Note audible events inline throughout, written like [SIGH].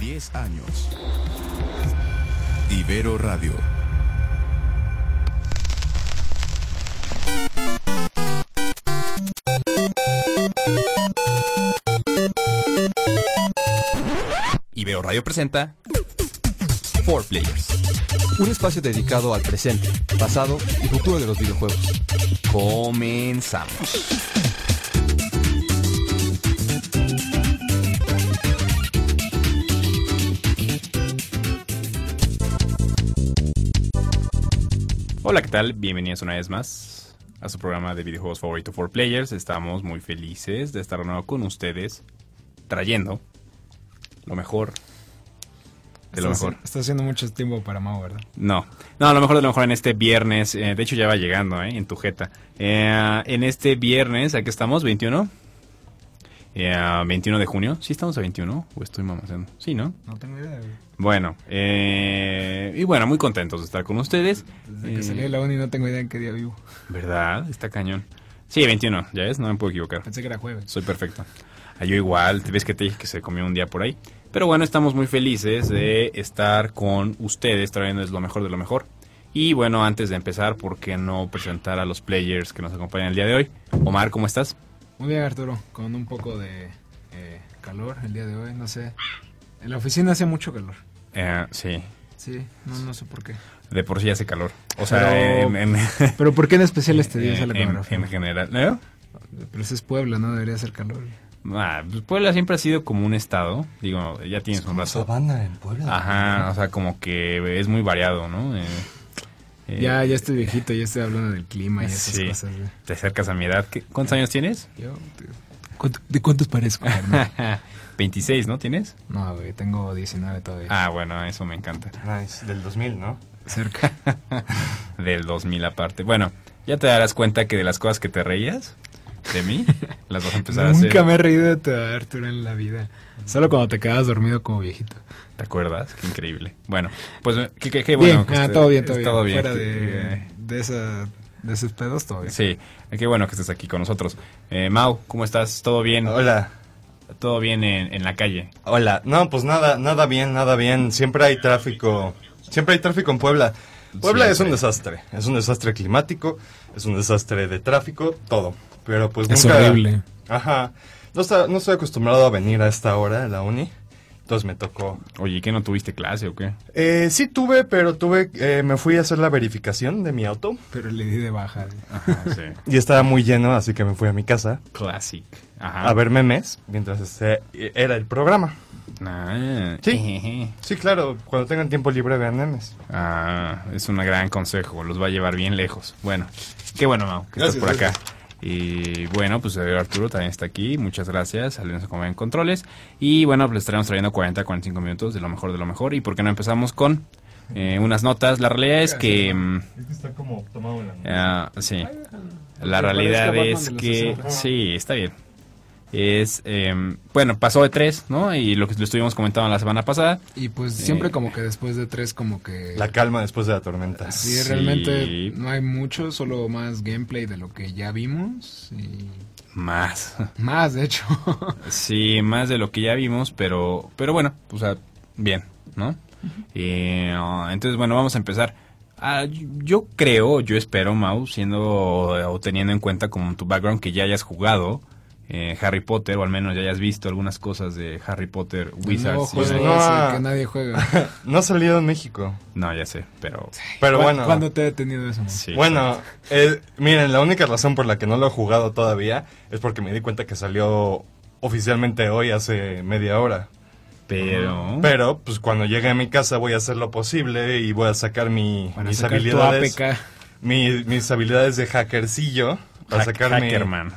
10 años. Ibero Radio. Ibero Radio presenta Four Players. Un espacio dedicado al presente, pasado y futuro de los videojuegos. Comenzamos. Hola, ¿qué tal? Bienvenidos una vez más a su programa de videojuegos favorito for players. Estamos muy felices de estar de nuevo con ustedes, trayendo lo mejor de lo mejor. Está haciendo mucho tiempo para Mau, ¿verdad? No, no, lo mejor de lo mejor en este viernes. eh, de hecho, ya va llegando, ¿eh? En tu jeta. Eh, en este viernes, aquí estamos, 21. Eh, 21 de junio. ¿Sí estamos a 21? ¿O estoy mamacendo? Sí, ¿no? No tengo idea, güey. Bueno, eh, y bueno, muy contentos de estar con ustedes. Desde que Eh, salí de la uni no tengo idea en qué día vivo. ¿Verdad? Está cañón. Sí, 21, ya ves, no me puedo equivocar. Pensé que era jueves. Soy perfecto. Ah, yo igual, te ves que te dije que se comió un día por ahí. Pero bueno, estamos muy felices de estar con ustedes trayéndoles lo mejor de lo mejor. Y bueno, antes de empezar, ¿por qué no presentar a los players que nos acompañan el día de hoy? Omar, ¿cómo estás? Muy bien, Arturo. Con un poco de eh, calor el día de hoy, no sé. En la oficina hace mucho calor. Eh, sí, Sí, no, no sé por qué. de por sí hace calor. O sea, Pero- en, en- [LAUGHS] Pero ¿por qué en especial este día sale en- con la en general. ¿no? Pero ese es Puebla, ¿no? Debería ser calor. Ah, pues Puebla siempre ha sido como un estado. Digo, ya tienes un rato. Sabana en Puebla. Ajá, o sea, como que es muy variado, ¿no? Eh, eh, Ya, ya estoy viejito, ya estoy hablando del clima y esas Sí. cosas. Te acercas a mi edad. ¿Qué- ¿Cuántos años tienes? Yo, ¿cuánto- ¿De cuántos parezco? carnal? [LAUGHS] 26, ¿no tienes? no, güey, tengo 19 todavía. Ah, bueno, eso me encanta. Nice, del 2000, ¿no? Cerca. [LAUGHS] Del 2000 aparte. Bueno, ya te darás cuenta que de las cosas que te reías de mí, [LAUGHS] las vas a empezar a Nunca hacer. me he reído de tu Arturo en la vida. Solo cuando te quedas dormido como viejito. ¿Te acuerdas? Qué increíble. Bueno, pues qué, qué- qué bueno. bien, que ah, esté- todo bien, todo es bien. Fuera Que- de, de, esa, de esos pedos, todo bien. Sí, qué bueno que estés aquí con nosotros. Eh, Mau, ¿cómo estás? ¿Todo bien? Hola. ¿Todo bien en, en la calle? Hola. No, pues nada, nada bien, nada bien. Siempre hay tráfico. Siempre hay tráfico en Puebla. Puebla es un desastre. Es un desastre climático, es un desastre de tráfico, todo. Pero pues Es nunca... horrible. Ajá. No, está- no estoy acostumbrado a venir a esta hora a la uni. Entonces me tocó. Oye, ¿y ¿qué no tuviste clase o qué? Eh, sí tuve, pero tuve, eh, me fui a hacer la verificación de mi auto Pero le di de baja. güey. Ajá, [LAUGHS] sí. y estaba muy lleno, así que me fui a mi casa Classic. Ajá. a ver memes mientras este, era el programa. Ah, Sí. [LAUGHS] Sí, claro, cuando tengan tiempo libre vean memes. Ah, es un gran consejo, los va a llevar bien lejos. Bueno, qué bueno, Mau, que Gracias, estás por acá. Y bueno, pues eh, Arturo también está aquí, muchas gracias, salimos a comer en controles. Y bueno, pues les estaremos trayendo 40 45 minutos de lo mejor de lo mejor. ¿Y por qué no empezamos con eh, unas notas? La realidad es que... mm, Está como tomado en la Ah, sí. La realidad es que... los 60. Sí, está bien. Es... em, bueno, pasó de tres, ¿no? Y lo que lo estuvimos comentando la semana pasada. Y pues siempre como que después de tres como que... La calma después de la tormenta. Sí, Sí. realmente no hay mucho, solo más gameplay de lo que ya vimos. Y Más. [LAUGHS] más, de hecho. [LAUGHS] Sí, más de lo que ya vimos, pero, pero bueno, o sea, bien, ¿no? Eh, ah, entonces, bueno, vamos a empezar. Ah, yo creo, yo espero, Mau, siendo o teniendo en cuenta como tu background que ya hayas jugado eh, Harry Potter, o al menos ya hayas visto algunas cosas de Harry Potter, Wizards. no, ese ah. que nadie juega. [LAUGHS] No ha salido en México. No, ya sé, pero... Pero ¿Cuá- bueno. ¿Cuándo te he detenido eso? Sí, Bueno, eh, miren, la única razón por la que no lo he jugado todavía es porque me di cuenta que salió oficialmente hoy hace media hora. pero... Pero, pues cuando llegue a mi casa voy a hacer lo posible y voy a sacar mi, mis sacar habilidades. Mi- mis habilidades de hackercillo. Para Hack- sacar mi, Hackerman. mi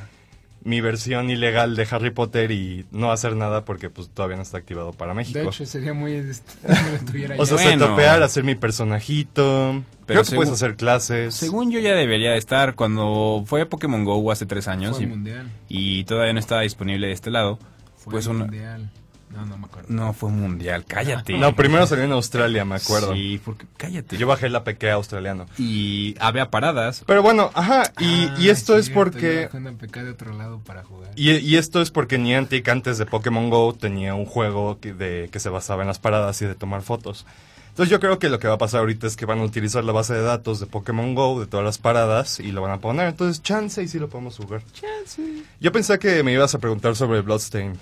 versión ilegal de Harry Potter y no hacer nada porque pues todavía no está activado para México. De hecho, sería muy... este, [LAUGHS] o sea. Bueno. setopear, hacer mi personajito. Pero Creo que puedes hacer clases. Según yo ya debería de estar, cuando fue Pokémon GO hace tres años Fue y, mundial. y todavía no estaba disponible de este lado, Fue pues una, mundial. No, no me acuerdo. No, fue mundial, cállate. No, primero salió en Australia, me acuerdo. Sí, porque cállate. Yo bajé el APK australiano. Y había paradas. Pero bueno, ajá, y, Ah, y esto es porque... yo bajé una PK de otro lado para jugar. Y, y esto es porque Niantic antes de Pokémon Go tenía un juego que, de, que se basaba en las paradas y de tomar fotos. Entonces yo creo que lo que va a pasar ahorita es que van a utilizar la base de datos de Pokémon Go, de todas las paradas, y lo van a poner. Entonces chance y sí lo podemos jugar. Chance. Yo pensé que me ibas a preguntar sobre Bloodstain.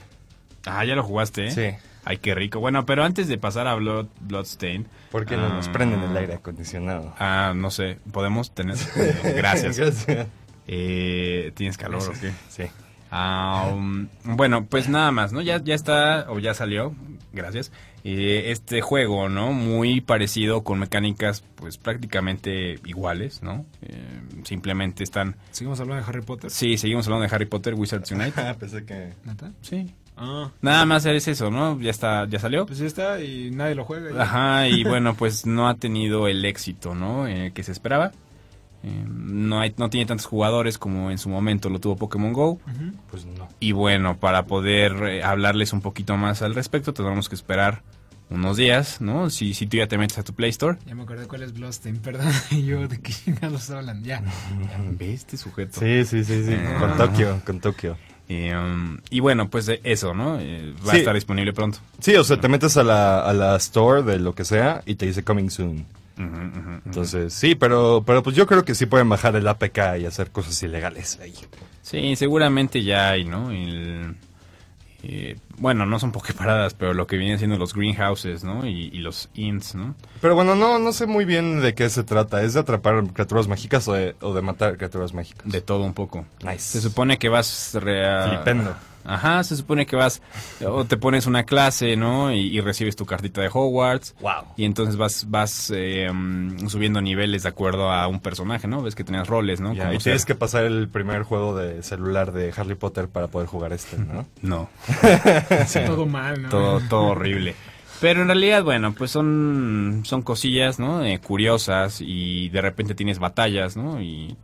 Ah, ya lo jugaste, ¿eh? Sí. Ay, qué rico. Bueno, pero antes de pasar a Blood, Bloodstain. ¿Por qué no nos ah, prenden el aire acondicionado? Ah, no sé. Podemos tener. [LAUGHS] Gracias. Gracias. Eh, ¿Tienes calor o qué? Sí. Ah, um, bueno, pues nada más, ¿no? Ya, ya está, o ya salió, gracias. Eh, este juego, ¿no? Muy parecido con mecánicas, pues prácticamente iguales, ¿no? Eh, simplemente están. ¿Seguimos hablando de Harry Potter? Sí, seguimos hablando de Harry Potter, Wizards Unite. Ah, [LAUGHS] pensé que... ¿Neta? Sí. Ah, Nada más es eso, ¿no? Ya está, ya salió. pues ya está y nadie lo juega. ya. Ajá, y bueno, pues no ha tenido el éxito, ¿no? Eh, que se esperaba. Eh, no, hay, no tiene tantos jugadores como en su momento lo tuvo Pokémon Go. Pues no. Y bueno, para poder eh, hablarles un poquito más al respecto, tendremos que esperar unos días, ¿no? Si, si tú ya te metes a tu Play Store. Ya me acordé cuál es perdón. Y [LAUGHS] yo, ¿de qué chingados hablan? Ya. [LAUGHS] ¿Ves este sujeto? Sí, sí, sí, sí. Ah. Con Tokio, con Tokio. Y, um, y bueno, pues eh, eso, ¿no? Eh, va a estar disponible pronto. Sí, o sea, te metes a la, a la store de lo que sea y te dice coming soon. Entonces, sí, pero, pero pues yo creo que sí pueden bajar el APK y hacer cosas ilegales ahí. Sí, seguramente ya hay, ¿no? El, eh, bueno, no son [LAUGHS] pokeparadas, pero lo que vienen siendo los greenhouses, ¿no? Y, y los ints, ¿no? Pero bueno, no, no sé muy bien de qué se trata. ¿Es de atrapar criaturas mágicas o de, o de matar criaturas mágicas? De todo un poco. Nice. Se supone que vas... rea- Flipendo. Ajá, se supone que vas... O te pones una clase, ¿no? Y, y recibes tu cartita de Hogwarts. Wow. Y entonces vas, vas eh, subiendo niveles de acuerdo a un personaje, ¿no? Ves que tenías roles, ¿no? Ya, Como y tienes que pasar el primer juego de celular de Harry Potter para poder jugar este, ¿no? [LAUGHS] No, Todo mal, ¿no? todo, todo horrible. Pero en realidad, bueno, pues son, son cosillas, ¿no? Eh, curiosas y de repente tienes batallas, ¿no? Y,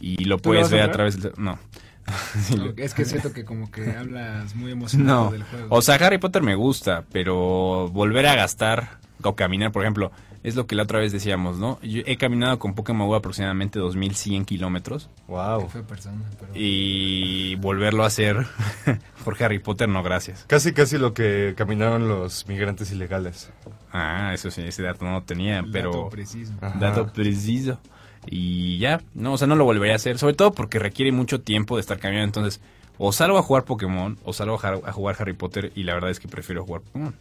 y lo ¿Tú lo puedes a ver a través del... No. [LAUGHS] No, es que siento que como que hablas muy emocionado No, del juego. o sea, Harry Potter me gusta, pero volver a gastar o caminar, por ejemplo, es lo que la otra vez decíamos, ¿no? Yo he caminado con Pokémon Go aproximadamente 2100 kilómetros Wow. Que fue persona, pero... y volverlo a hacer [LAUGHS] por Harry Potter, no, gracias. Casi, casi lo que caminaron los migrantes ilegales. Ah, eso sí, ese dato no lo tenía, pero... Dato preciso. Ajá. Dato preciso. Y ya, no, o sea, no lo volvería a hacer, sobre todo porque requiere mucho tiempo de estar caminando, entonces, o salgo a jugar Pokémon, o salgo a jugar Harry Potter, y la verdad es que prefiero jugar Pokémon.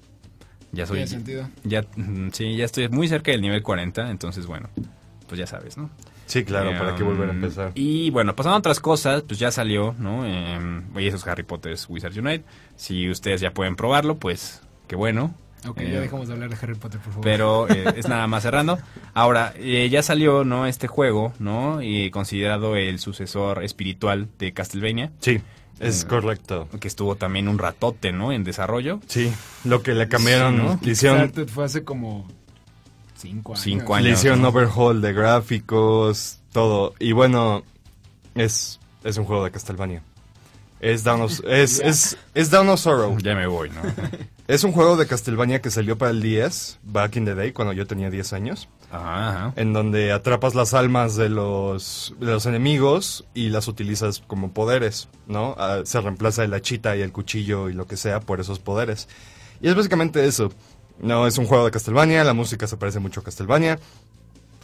Ya soy... ¿Tiene sentido? Ya, mm, sí, ya estoy muy cerca del nivel 40, entonces bueno, pues ya sabes, ¿no? Sí, claro, ¿para qué volver a Em, empezar? Y bueno, pasando a otras cosas, pues ya salió, ¿no? Em, y eso es Harry Potter Wizards Unite. Si ustedes ya pueden probarlo, pues qué bueno. Ok, Eh, ya dejamos de hablar de Harry Potter, por favor. pero eh, [LAUGHS] es nada más cerrando. Ahora, eh, ya salió, ¿no? Este juego, ¿no? Y considerado el sucesor espiritual de Castlevania, Sí, es Eh, correcto. que estuvo también un ratote, ¿no? En desarrollo. Sí, lo que le cambiaron, Sí, ¿no? le hicieron, fue hace como cinco años. Cinco le hicieron ¿no? overhaul de gráficos, todo. Y bueno, es, es un juego de Castlevania. Es Down of, [LAUGHS] es, es, es Down of Sorrow. Ya me voy, ¿no? [LAUGHS] Es un juego de Castlevania que salió para el 10, back in the day, cuando yo tenía 10 años. Ajá, ajá. en donde atrapas las almas de los, de los enemigos y las utilizas como poderes, ¿no? Ah, se reemplaza el hachita y el cuchillo y lo que sea por esos poderes. Y es básicamente eso. No, es un juego de Castlevania, la música se parece mucho a Castlevania.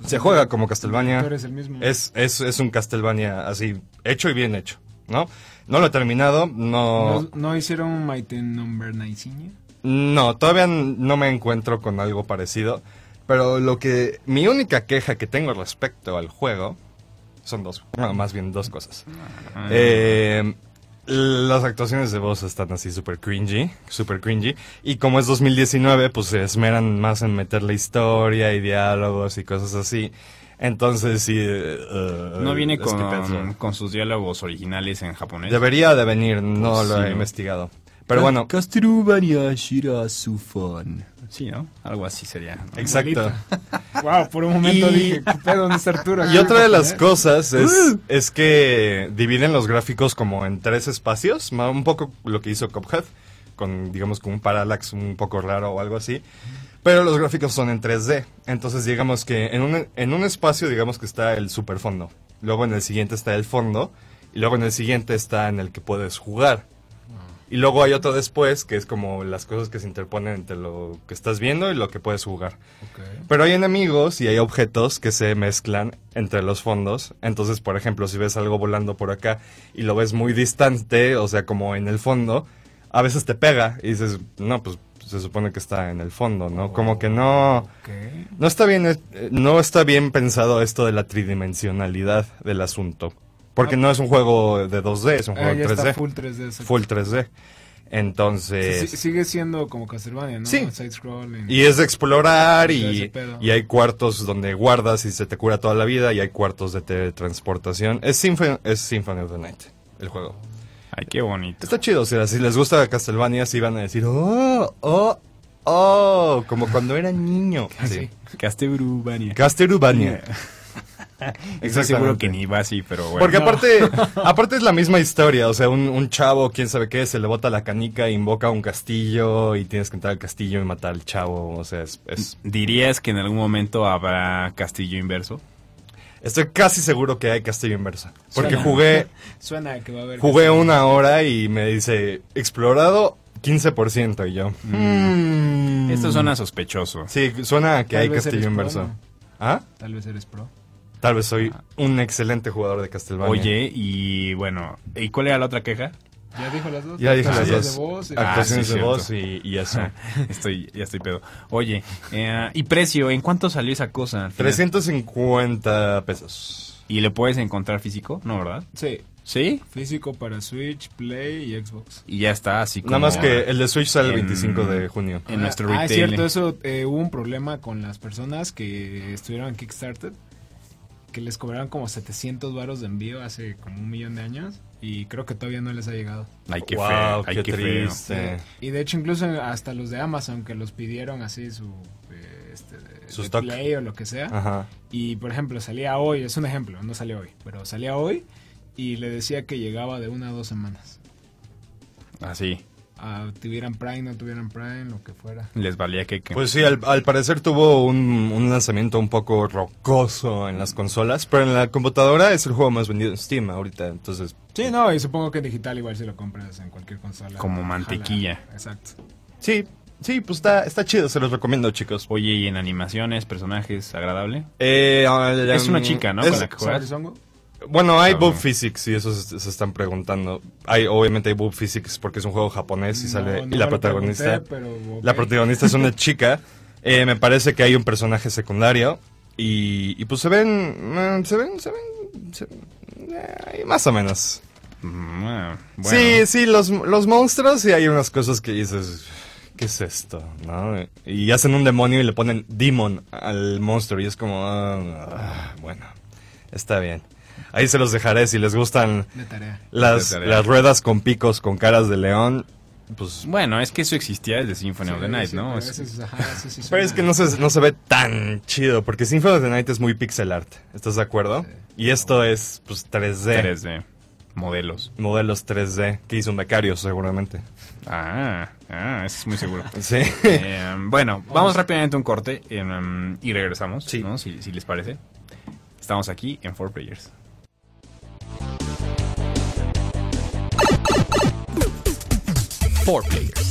Se juega como Castlevania. Tú eres el mismo. Es, es, es un Castlevania así, hecho y bien hecho, ¿no? No lo he terminado, no... ¿No, no hicieron Mighty Number 19? No, todavía no me encuentro con algo parecido. Pero lo que. Mi única queja que tengo respecto al juego. Son dos. No, más bien dos cosas. Ah. Eh, las actuaciones de voz están así súper cringy. Súper cringy. Y como es 2019, pues se esmeran más en meterle historia y diálogos y cosas así. Entonces sí. eh, eh, no viene con, con sus diálogos originales en japonés. Debería de venir, no Pues lo sí, he investigado. Pero bueno. Sí, ¿no? Algo así sería. exacto. Wow, por un momento Y- dije, ¿qué pedo? ¿Dónde está Arturo? Y otra de las ¿Eh? cosas es, es que dividen los gráficos como en tres espacios, un poco lo que hizo Cuphead, con, digamos, con un parallax un poco raro o algo así. Pero los gráficos son en 3D. Entonces, digamos que en un, en un espacio, digamos que está el superfondo. Luego en el siguiente está el fondo. Y luego en el siguiente está en el que puedes jugar. Y luego hay otro después, que es como las cosas que se interponen entre lo que estás viendo y lo que puedes jugar. Pero hay enemigos y hay objetos que se mezclan entre los fondos. Entonces, por ejemplo, si ves algo volando por acá y lo ves muy distante, o sea, como en el fondo, a veces te pega y dices, no, pues se supone que está en el fondo, ¿no? Como que no... Ok. No está bien, eh, no está bien pensado esto de la tridimensionalidad del asunto. Porque no es un juego de 2D, es un Ah, juego de 3D. está full 3D. exacto. Full 3D. Entonces... Sí, sigue siendo como Castlevania, ¿no? Sí. Side scrolling. Y es de explorar y, y hay cuartos donde guardas y se te cura toda la vida y hay cuartos de teletransportación. Es, Symphony, es Symphony of the Night, el juego. Ay, qué bonito. Está chido, o sea, si les gusta Castlevania, sí van a decir, oh, oh, oh, como cuando era niño. [LAUGHS] Sí. Castlevania. Castlevania. [LAUGHS] Estoy seguro que ni va así, pero bueno. Porque aparte, [LAUGHS] aparte es la misma historia, o sea, un, un chavo, quién sabe qué, se le bota la canica, invoca un castillo y tienes que entrar al castillo y matar al chavo, o sea, es, es- ¿Dirías que en algún momento habrá castillo inverso? Estoy casi seguro que hay castillo inversa. Porque [LAUGHS] Suena. jugué, Suena que va a haber. jugué una hora y me dice, explorado 15% y yo. mm. Esto suena sospechoso. Sí, suena a que Tal hay castillo pro, inverso. ¿no? ¿Ah? Tal vez eres pro. Tal vez soy un excelente jugador de Castlevania. Oye, y bueno, ¿y cuál era la otra queja? Ya dijo las dos. Ya dije las Actuaciones dos. de voz y- Ah, Actuaciones sí, de voz y, y eso. estoy, ya estoy pedo. Oye, eh, ¿y precio? ¿En cuánto salió esa cosa? al final? 350 pesos. ¿Y le puedes encontrar físico? No, ¿verdad? Sí. ¿Sí? Físico para Switch, Play y Xbox. Y ya está, así como... Nada más que el de Switch sale el en- 25 de junio. En nuestro ah, retail. es cierto, eso eh, hubo un problema con las personas que estuvieron en Kickstarter que les cobraron como 700 varos de envío hace como un millón de años y creo que todavía no les ha llegado. Ay, qué Wow, feo. Ay, qué qué, feo. triste. Y de hecho incluso hasta los de Amazon que los pidieron así su eh, este, de- Su de. Play o lo que sea. Ajá. Y por ejemplo salía hoy, es un ejemplo, no salió hoy, pero salía hoy y le decía que llegaba de una a dos semanas. Así. Ah, tuvieran Prime, no tuvieran Prime, lo que fuera. Les valía que... que- Pues sí, al, al parecer tuvo un, un lanzamiento un poco rocoso en las consolas, pero en la computadora es el juego más vendido en Steam ahorita, entonces... Sí, no, y supongo que en digital igual si lo compras en cualquier consola. Como mantequilla. Jala, Exacto. Sí, sí, pues está, está chido, se los recomiendo, chicos. Oye, ¿y en animaciones, personajes, agradable? Eh, ah, Es una um, chica, ¿no? es- Con la que juegas. ¿Sabes, Bueno, hay boob bueno. physics, y eso se, se están preguntando. Hay, obviamente hay boob physics porque es un juego japonés y sale... y la protagonista... La protagonista es una chica. Eh, me parece que hay un personaje secundario. Y, y pues se ven. mm, Se ven. Se ven. se- eh, más o menos. Mm, bueno. Sí, sí, los, los monstruos. Y hay unas cosas que dices. ¿Qué es esto? ¿No? Y hacen un demonio y le ponen demon al monstruo. Y es como. ah, ah, bueno, está bien. Ahí se los dejaré si les gustan De tarea. las, De tarea. las ruedas con picos con caras de león. Pues Bueno, es que eso existía desde Symphony of the Night, sí, ¿no? pero Es- ese es- ajá, ese sí [LAUGHS] Pero es suena- que no se, no se ve tan chido, porque Symphony of the Night es muy pixel art, ¿estás de acuerdo? Y esto es, pues, 3D, 3D. Modelos. modelos 3D, que hizo un becario seguramente. Ah, ah, eso es muy seguro. [LAUGHS] Sí. Eh, bueno, vamos rápidamente a un corte em, y regresamos, Sí. ¿no? Si, si les parece. Estamos aquí en 4Players. four players.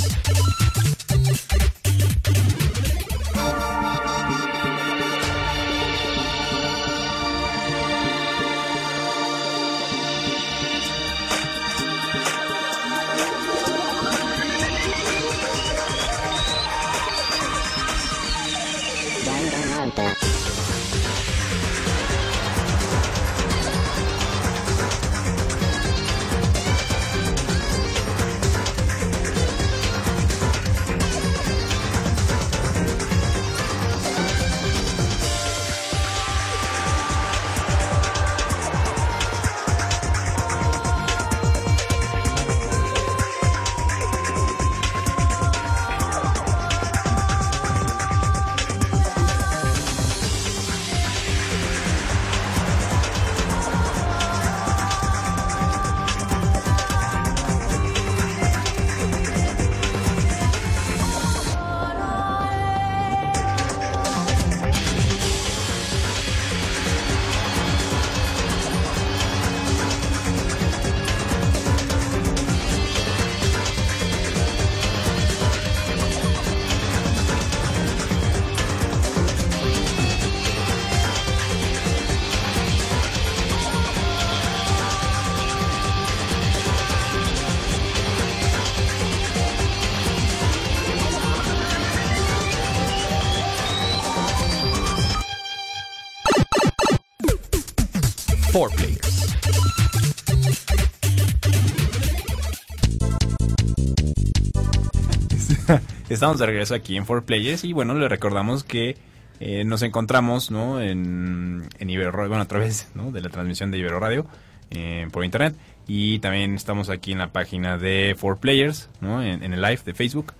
Estamos de regreso aquí en 4Players y bueno, le recordamos que eh, nos encontramos ¿no? en, en Ibero Radio, bueno, a través ¿no? de la transmisión de Ibero Radio eh, por internet y también estamos aquí en la página de 4Players, ¿no? en, en el live de Facebook,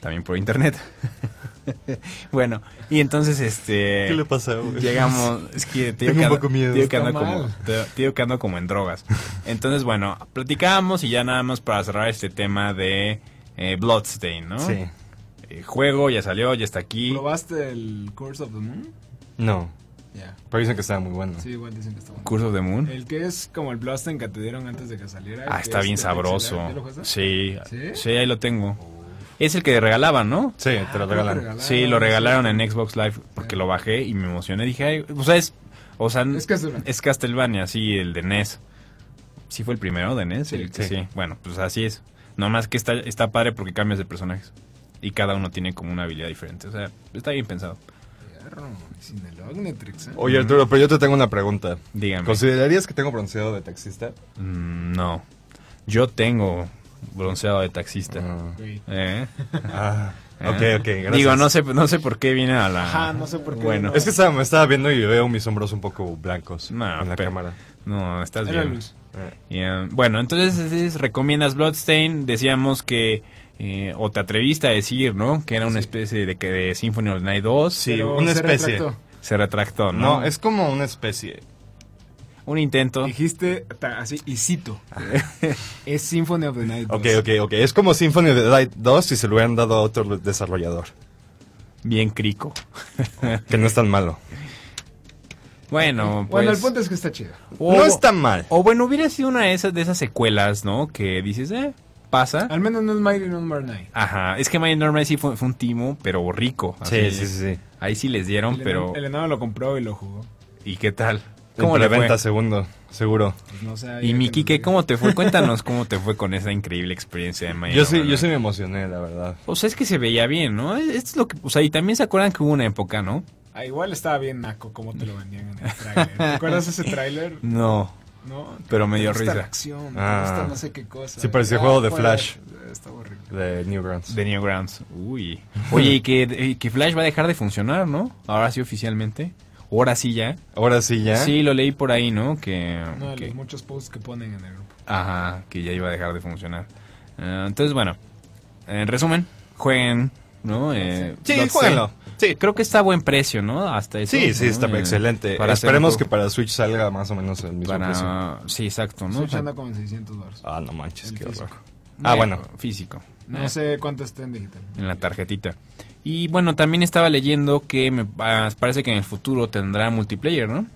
también por internet. [LAUGHS] bueno, y entonces este... ¿Qué le pasa, güey? Llegamos, es que te digo Tengo que un poco miedo. digo que ando como, que ando como en drogas. Entonces, bueno, platicábamos y ya nada más para cerrar este tema de eh, Bloodstain, ¿no? Sí. Eh, juego, ya salió, ya está aquí. ¿Probaste el Curse of the Moon? No, Ya. pero dicen que estaba muy bueno. Sí, igual dicen que está bueno. Curse of the Moon. El que es como el Bloodstained que te dieron antes de que saliera. Ah, que está es bien sabroso. pixel art. ¿Ya lo? Sí, ¿Sí? sí, ahí lo tengo. Es el que regalaban, ¿no? Sí, te lo Ah, regalan. que Sí, lo regalaron sí. en Xbox Live porque lo bajé y me emocioné. Dije, ay, o sea, es, o sea, Es Castlevania. es Castlevania, sí, el de NES. Sí fue el primero de NES, Sí, el que- sí. sí. Bueno, pues así es. Nomás que está, está padre porque cambias de personajes. Y cada uno tiene como una habilidad diferente. O sea, está bien pensado. Sin el ¿eh? Oye, Arturo, pero yo te tengo una pregunta. Dígame. ¿Considerarías que tengo bronceado de taxista? Mm, no. Yo tengo bronceado de taxista. Ah. ¿Eh? [LAUGHS] Ah, ¿Eh? ok, ok, gracias. Digo, no sé, no sé por qué viene a la... Ajá, no sé por qué. Bueno, Es que estaba, me estaba viendo y veo mis hombros un poco blancos No, en la pero- cámara. no, estás bien. luz. Bueno, entonces es- recomiendas Bloodstain. Decíamos que, eh, o te atreviste a decir, ¿no? Que era una especie de, que de Symphony of the Night 2. Sí, Pero una se especie. retractó. Se retractó, ¿no? No, es como una especie. un intento. Dijiste así, y cito. [LAUGHS] es Symphony of the Night. Ok, 2. ok, ok. Es como Symphony of the Night 2 si se lo hubieran dado a otro desarrollador. Bien crico. [LAUGHS] Que no es tan malo. Bueno, pues... Bueno, el punto es que está chido. o- no está mal. O bueno, hubiera sido una de esas, de esas secuelas, ¿no? Que dices, eh, pasa. Al menos no es Mighty Number 9. Ajá, es que My Normal sí fue, fue un timo, pero rico. Sí, así. sí, sí. sí. Ahí sí les dieron, El, pero... el enano lo compró y lo jugó. ¿Y qué tal? ¿Cómo ¿Cómo le venta segundo? Seguro. Pues no sé, Y ya mi que Kike, nos ¿cómo te fue? Cuéntanos [LAUGHS] cómo te fue con esa increíble experiencia de My Yo sí, yo sí me emocioné, la verdad. O sea, es que se veía bien, ¿no? Es es lo que... O sea, y también se acuerdan que hubo una época, ¿no? Ah, igual estaba bien naco como te lo vendían en el tráiler. ¿Te acuerdas ese tráiler? No. No. Pero me dio ¿Te gusta risa. la acción, me Ah. gusta no sé qué cosa. Sí, parecía Ah, juego de juega- Flash. Está horrible. De Newgrounds. De Newgrounds. Uy. [LAUGHS] Oye, y que, que Flash va a dejar de funcionar, ¿no? Ahora sí oficialmente. Ahora sí ya. Ahora sí ya. Sí, lo leí por ahí, ¿no? Que... De que- los muchos posts que ponen en el grupo. Ajá, que ya iba a dejar de funcionar. Ah, entonces, bueno, en resumen, jueguen, ¿no? Eh, Sí, Bloodstain. jueguenlo. Sí. Creo que está a buen precio, ¿no? Hasta eso. Sí, sí, ¿no? está Eh, excelente. para Esperemos que para Switch salga más o menos el mismo precio. Sí, exacto, ¿no? Switch anda como en 600 dólares. Ah, no manches, El qué físico. horror. Ah, eh, bueno. Físico. No Eh, sé cuánto está en digital. En la tarjetita. Y bueno, también estaba leyendo que me ah, parece que en el futuro tendrá multiplayer, ¿no?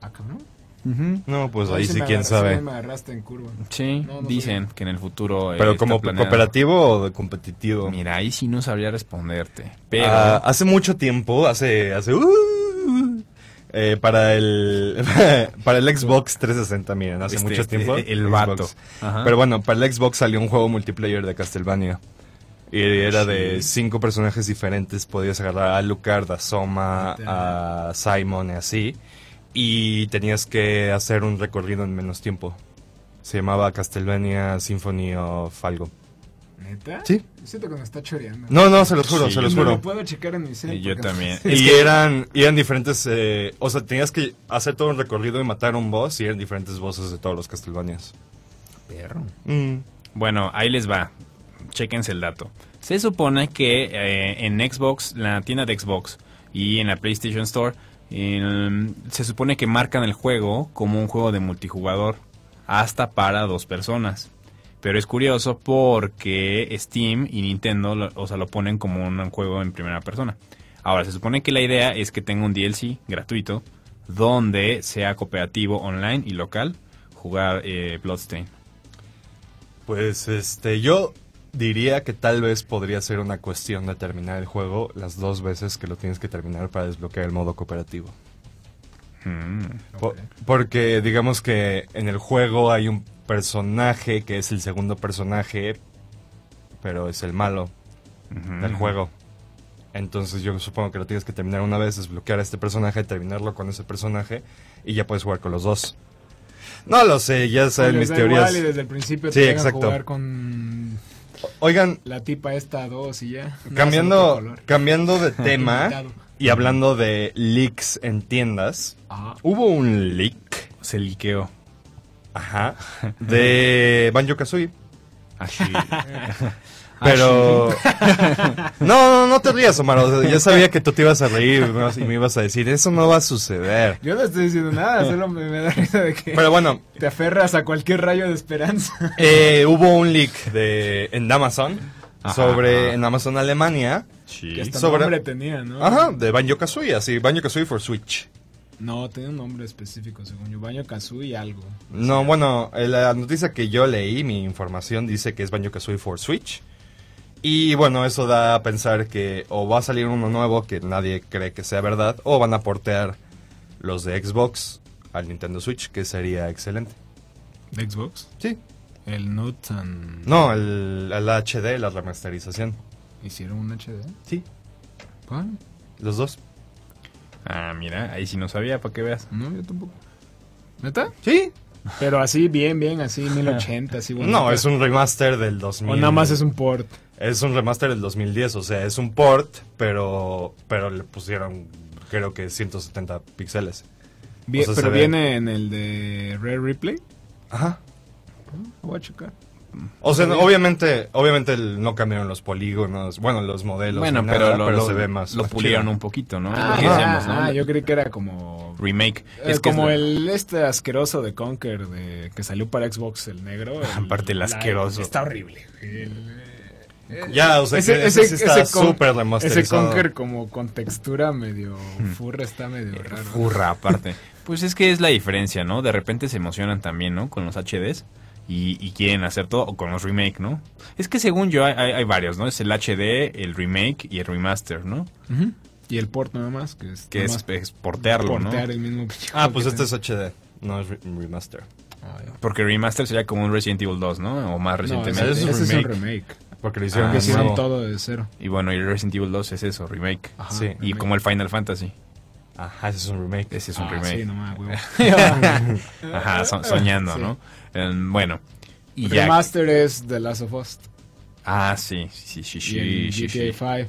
Ah, cabrón. No, pues Ay, ahí sí, quién sabe. me agarraste en curva. Sí, No, no dicen que en el futuro... eh, Pero como planeado. cooperativo o de competitivo. Mira, ahí sí no sabría responderte. Pero... Ah, hace mucho tiempo, hace, hace, uh, eh, para el, [LAUGHS] para el Xbox 360, miren, hace Este, mucho este, tiempo. el Xbox. vato. Ajá. Pero bueno, para el Xbox salió un juego multiplayer de Castlevania. Y era de cinco personajes diferentes. Podías agarrar a Alucard, a Soma, a Simon y así. Y tenías que hacer un recorrido en menos tiempo. Se llamaba Castlevania Symphony of algo. ¿Neta? Sí. Siento que me está choreando. No, no, se los juro, Sí. se los No juro. lo puedo checar en mi cel. Y yo también. [LAUGHS] Y eran, y eran diferentes, eh, o sea, tenías que hacer todo un recorrido y matar un boss y eran diferentes bosses de todos los Castlevanias. Perro. Mm. Bueno, ahí les va. Chéquense el dato. Se supone que eh, en Xbox, la tienda de Xbox y en la PlayStation Store, se supone que marcan el juego como un juego de multijugador hasta para dos personas. Pero es curioso porque Steam y Nintendo, lo- o sea, lo ponen como un juego en primera persona. Ahora, se supone que la idea es que tenga un DLC gratuito donde sea cooperativo online y local jugar eh, Bloodstain. Pues este, yo diría que tal vez podría ser una cuestión de terminar el juego las dos veces que lo tienes que terminar para desbloquear el modo cooperativo. Mm. Po- porque digamos que en el juego hay un personaje que es el segundo personaje, pero es el malo del juego. Entonces yo supongo que lo tienes que terminar una vez, desbloquear a este personaje, terminarlo con ese personaje y ya puedes jugar con los dos. No lo sé, ya saben mis teorías. igual y desde el principio Sí, te exacto. jugar con Oigan, la tipa esta dos y ya. Cambiando, cambiando de [LAUGHS] tema y hablando de leaks en tiendas, Ajá. hubo un leak, Se liqueó. ajá, de Banjo Kazooie. Así. [LAUGHS] Pero. [LAUGHS] No, no, no te rías, Omar. o sea, ya sabía que tú te ibas a reír ¿no? y me ibas a decir, eso no va a suceder. Yo no estoy diciendo nada, solo me, me da risa de que Pero bueno, te aferras a cualquier rayo de esperanza. eh, hubo un leak de, en Amazon Ajá, sobre ajá. en Amazon Alemania. Sí. Que hasta Sobre- nombre tenía, ¿no? Ajá, de Banjo Kazooie, así, Banjo Kazooie for Switch. No, tenía un nombre específico, según yo. Baño Kazooie algo. No, bueno, eh, la noticia que yo leí, mi información dice que es Banjo Kazooie for Switch. Y bueno, eso da a pensar que o va a salir uno nuevo que nadie cree que sea verdad, o van a portear los de Xbox al Nintendo Switch, que sería excelente. ¿De Xbox? Sí. El Nuts and... No, el, el HD, la remasterización. ¿Hicieron un HD? Sí, ¿Cuál? los dos. Ah, mira, ahí sí no sabía, para que veas. No, yo tampoco. ¿Neta? Sí. Pero así, bien, bien, así, 1080, así [LAUGHS] bonito. No, es un remaster del 2000. O nada más es un port. Es un remaster del 2010, o sea, es un port, pero pero le pusieron creo que 170 píxeles. Vie- O sea, se pero ve- viene en el de Rare Replay. Ajá. Voy a checar. O sea, no, obviamente, obviamente el- no cambiaron los polígonos, bueno, los modelos, Bueno, ni pero, nada, lo, pero lo- se ve más. lo pulieron chido. un poquito, ¿no? Ah, decíamos, ¿no? ah, yo creí que era como... Remake. Es Es como es- el este asqueroso de Conker de, que salió para Xbox, el negro. el- [LAUGHS] Aparte el la- asqueroso. está horrible. El- Ya, o sea, ese, que ese, ese sí está ese súper ese remasterizado. Conker como con textura medio furra está medio raro. Furra, aparte. [LAUGHS] Pues es que es la diferencia, ¿no? De repente se emocionan también, ¿no? Con los HDs y, y quieren hacer todo, o con los remake, ¿no? Es que según yo hay, hay- hay varios, ¿no? Es el HD, el remake y el remaster, ¿no? Y el port nada más, que es, Que nada es, más es portearlo, ¿no? portear el mismo pinche Ah, pues este es HD, no es re- remaster. Ah. Porque remaster sería como un Resident Evil 2, ¿no? O más No, recientemente. ese, Ese es ese es un remake. Porque lo hicieron Ah, Que nuevo. todo de cero. Y bueno, y el Resident Evil 2 es eso, remake. Ajá, Sí. Y remake. como el Final Fantasy. Ajá, ese es un remake. Ese es un Ah, remake. Sí, nomás, huevo. [LAUGHS] Ajá, so- soñando, Sí. ¿no? Em, bueno. Y ya. Remaster es The Last of Us. Ah, sí, sí, sí, sí. y sí, GTA sí. 5.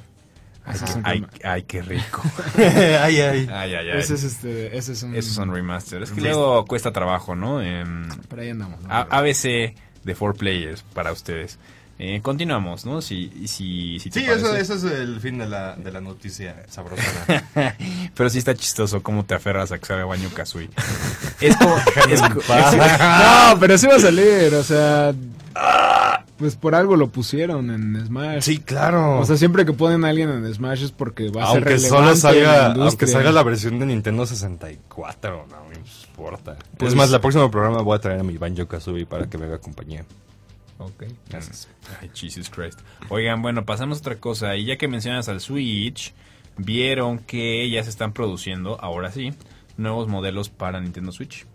Ay, un ay, ay, qué rico. [LAUGHS] ay, ay. Ay, ay, ay. Ese es este, ese es un... Esos son remaster. Es que Sí. luego cuesta trabajo, ¿no? Em, Por ahí andamos. ¿no? A- ABC de 4 players para ustedes. Eh, continuamos, ¿no? Si, si, si te Sí, eso, ese es el fin de la, de la noticia sabrosona. [LAUGHS] Pero sí está chistoso cómo te aferras a que salga baño Kazooie. es como... [LAUGHS] es [LAUGHS] no, pero sí va a salir, o sea... Pues por algo lo pusieron en Smash. sí, claro. O sea, siempre que ponen a alguien en Smash es porque va a ser aunque relevante solo en la salga, industria. aunque salga la versión de Nintendo 64, no me importa. Pues- es más, la próxima programa voy a traer a mi Banjo Kazooie para que me haga compañía. Ok. Gracias. Ay, Jesus Christ. Oigan, bueno, pasamos a otra cosa. Y ya que mencionas al Switch, vieron que ya se están produciendo, ahora sí, nuevos modelos para Nintendo Switch.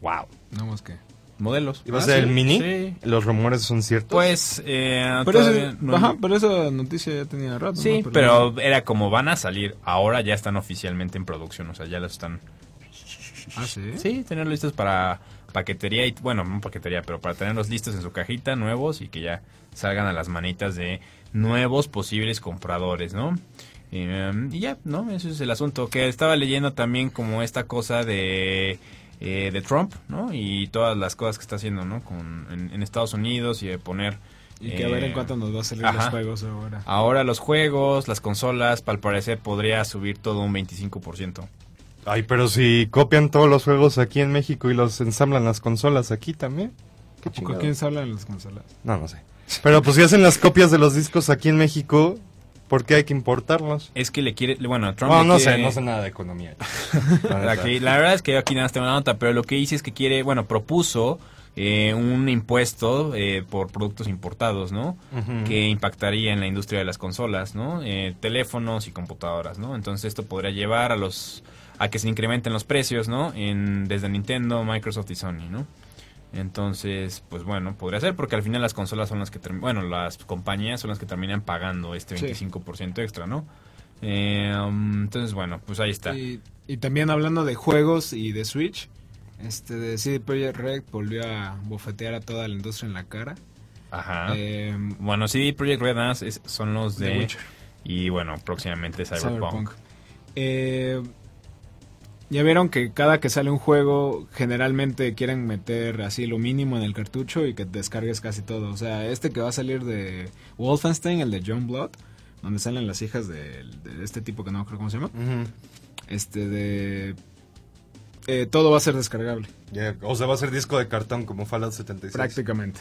Wow. No más que... Modelos. ¿Y va a Ah, ser sí, el mini? Sí. ¿Los rumores son ciertos? Pues, eh, Pero, ese- no- ajá, pero esa noticia ya tenía rato, ¿no? Sí, pero era como van a salir, ahora ya están oficialmente en producción, o sea, ya los están... Ah, ¿sí? Sí, tenerlos listos para paquetería y, bueno, no paquetería, pero para tenerlos listos en su cajita, nuevos y que ya salgan a las manitas de nuevos posibles compradores, ¿no? Eh, y ya, ¿no? Ese es el asunto. Que estaba leyendo también como esta cosa de, eh, de Trump, ¿no? Y todas las cosas que está haciendo, ¿no? Con, en, en Estados Unidos y de poner... Y que a ver en eh, cuánto nos va a salir ajá. los juegos ahora. Ahora los juegos, las consolas, al parecer podría subir todo un 25%. Ay, pero si copian todos los juegos aquí en México y los ensamblan las consolas aquí también. Qué ¿Con quién se las consolas? No, no sé. Pero pues si hacen las copias de los discos aquí en México, ¿por qué hay que importarlos? Es que le quiere, bueno, Trump No, le no quiere- sé, no sé nada de economía. [LAUGHS] La neta. Aquí, la verdad es que yo aquí nada más tengo una nota, pero lo que dice es que quiere, bueno, propuso eh, un impuesto eh, por productos importados, ¿no? Que impactaría en la industria de las consolas, ¿no? Eh, teléfonos y computadoras, ¿no? Entonces esto podría llevar a los a que se incrementen los precios, ¿no? En, desde Nintendo, Microsoft y Sony, ¿no? Entonces, pues bueno, podría ser porque al final las consolas son las que term- bueno, las compañías son las que terminan pagando este Sí. 25% extra, ¿no? Eh, um, entonces, bueno, pues ahí está. Y, y también hablando de juegos y de Switch, este de CD Projekt Red volvió a bofetear a toda la industria en la cara. Ajá. Eh, bueno, CD Projekt Red es- son los The de Witcher. y bueno, próximamente Cyberpunk. Cyberpunk. Eh, ya vieron que cada que sale un juego, generalmente quieren meter así lo mínimo en el cartucho y que descargues casi todo. O sea, este que va a salir de Wolfenstein, el de John Blood, donde salen las hijas de, de este tipo que no creo cómo se llama. Este de. eh, todo va a ser descargable. O sea, va a ser disco de cartón como Fallout 76. Prácticamente.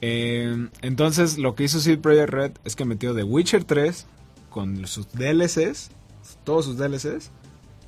Eh, entonces, lo que hizo CD Projekt Red es que metió The Witcher 3 con sus DLCs, todos sus DLCs,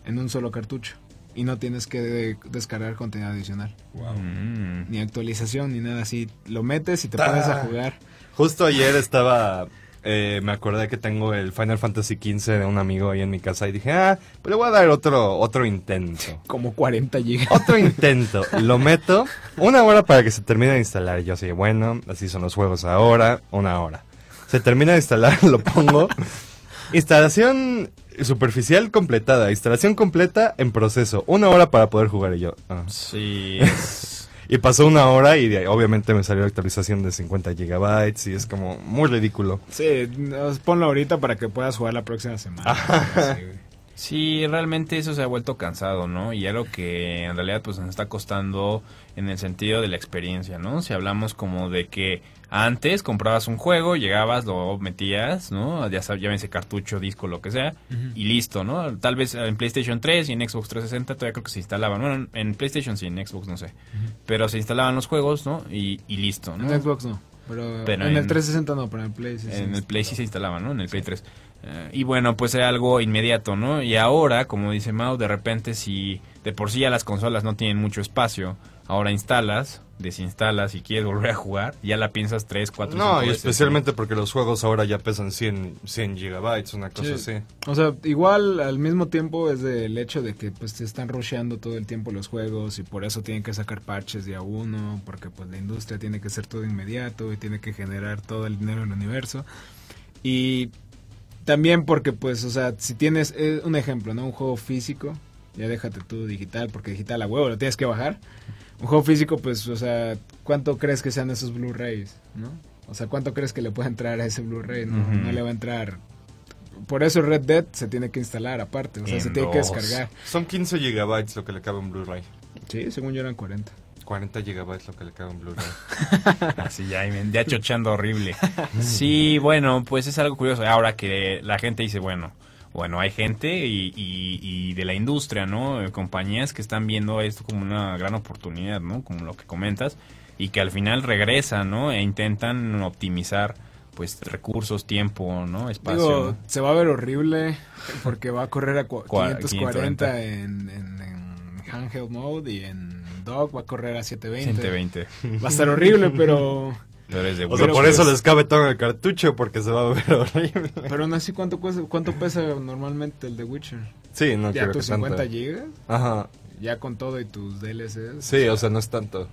en un solo cartucho. Y no tienes que de- descargar contenido adicional. Mm. Ni actualización, ni nada así. Lo metes y te Ah. pones a jugar. Justo ayer estaba. eh, me acordé que tengo el Final Fantasy XV de un amigo ahí en mi casa y dije, ah, pues le voy a dar otro, otro intento. Como 40 gigas. Otro intento. Lo meto. Una hora para que se termine de instalar. Y yo así, bueno, así son los juegos ahora. Una hora. Se termina de instalar, [LAUGHS] lo pongo. Instalación superficial completada. Instalación completa en proceso. Una hora para poder jugar y yo. ah. Sí. [LAUGHS] Y pasó una hora y de ahí, obviamente me salió la actualización de 50 gigabytes y es como muy ridículo. Sí, ponlo ahorita para que puedas jugar la próxima semana. Sí, güey. Sí, realmente eso se ha vuelto cansado, ¿no? Y algo que en realidad pues nos está costando en el sentido de la experiencia, ¿no? Si hablamos como de que antes comprabas un juego, llegabas, lo metías, ¿no? Ya sabes, llámense cartucho, disco, lo que sea, y listo, ¿no? Tal vez en PlayStation 3 y en Xbox 360 todavía creo que se instalaban, bueno, en PlayStation sí, en Xbox no sé, pero se instalaban los juegos, ¿no? Y, y listo, ¿no? En Xbox no. Pero, Pero en, en- el 360 no, pero en el Play sí. En el Play sí se instalaba, ¿no? En el Play 3. Eh, y bueno, pues era algo inmediato, ¿no? Y ahora, como dice Mau, de repente si de por sí ya las consolas no tienen mucho espacio, ahora instalas, desinstalas y quieres [LAUGHS] volver a jugar, ya la piensas 3, 4, No, y especialmente porque los juegos ahora ya pesan 100, 100 gigabytes, una cosa Sí. así. O sea, igual al mismo tiempo es del hecho de que pues te están rusheando todo el tiempo los juegos y por eso tienen que sacar parches día uno, porque pues la industria tiene que ser todo inmediato y tiene que generar todo el dinero en el universo. Y también porque pues, o sea, si tienes eh, un ejemplo, ¿no? Un juego físico, ya déjate tú digital, porque digital a huevo lo tienes que bajar. Un juego físico, pues, o sea, ¿cuánto crees que sean esos Blu-rays, no? O sea, ¿cuánto crees que le puede entrar a ese Blu-ray? No, no le va a entrar por eso Red Dead se tiene que instalar aparte, o sea, En se tiene que descargar. Son 15 gigabytes lo que le cabe en Blu-ray. Sí, según yo eran 40. 40 gigabytes lo que le cabe en Blu-ray. [LAUGHS] Así ya, ya chochando horrible. Sí, bueno, pues es algo curioso. Ahora que la gente dice, bueno, bueno, hay gente y, y- y de la industria, ¿no? Eh, Compañías que están viendo esto como una gran oportunidad, ¿no? Como lo que comentas, y que al final regresan, ¿no? E intentan optimizar, pues, recursos, tiempo, ¿no? Espacio. Digo, ¿no? se va a ver horrible porque va a correr a cua- Cua- 540 en, en, en handheld mode y en dock va a correr a 720. 120. Va a estar horrible, pero [LAUGHS] Pero es de O sea, por eso les cabe todo en el cartucho, porque se va a ver [LAUGHS] horrible. pero aún así cuánto cuesta, cuánto pesa normalmente el de Witcher? Sí, no ya creo que tus tanto. 50 gigas, Ajá. ya con todo y tus DLCs. Sí, o sea, no es tanto.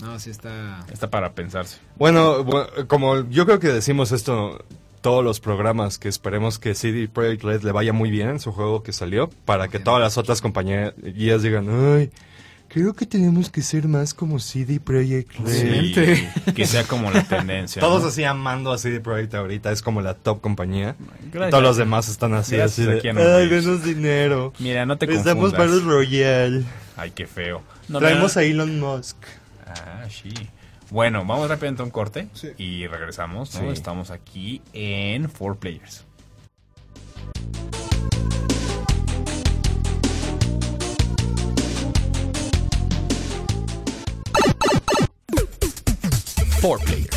No, sí está Está para pensarse. Bueno, bu- como yo creo que decimos esto todos los programas, que esperemos que CD Projekt Red le vaya muy bien en su juego que salió, para que todas las otras compañías digan, ay, creo que tenemos que ser más como CD Projekt Red. Sí, Excelente. que sea como la tendencia. Todos ¿no? así amando a CD Projekt ahorita, es como la top compañía. Gracias. Todos los demás están así, Gracias así de, ay, denos dinero. Mira, no te Les damos confundas. Battle Royale. Ay, qué feo. No, Traemos mira- a Elon Musk. Ah, sí. Bueno, vamos rápidamente a un corte Sí. y regresamos. ¿no? Sí. Estamos aquí en Four Players. Four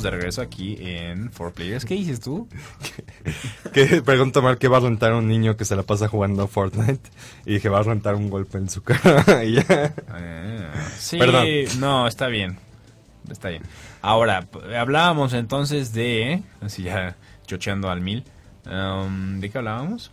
Estamos de regreso aquí en 4Players. ¿Qué dices tú? [LAUGHS] Que pregunto Mar que va a rentar un niño que se la pasa jugando Fortnite y dije va a rentar un golpe en su cara [LAUGHS] y ya. Ah, sí, Perdón. no, está bien. Está bien. Ahora, hablábamos entonces de. Así ya chocheando al mil. um, ¿De qué hablábamos?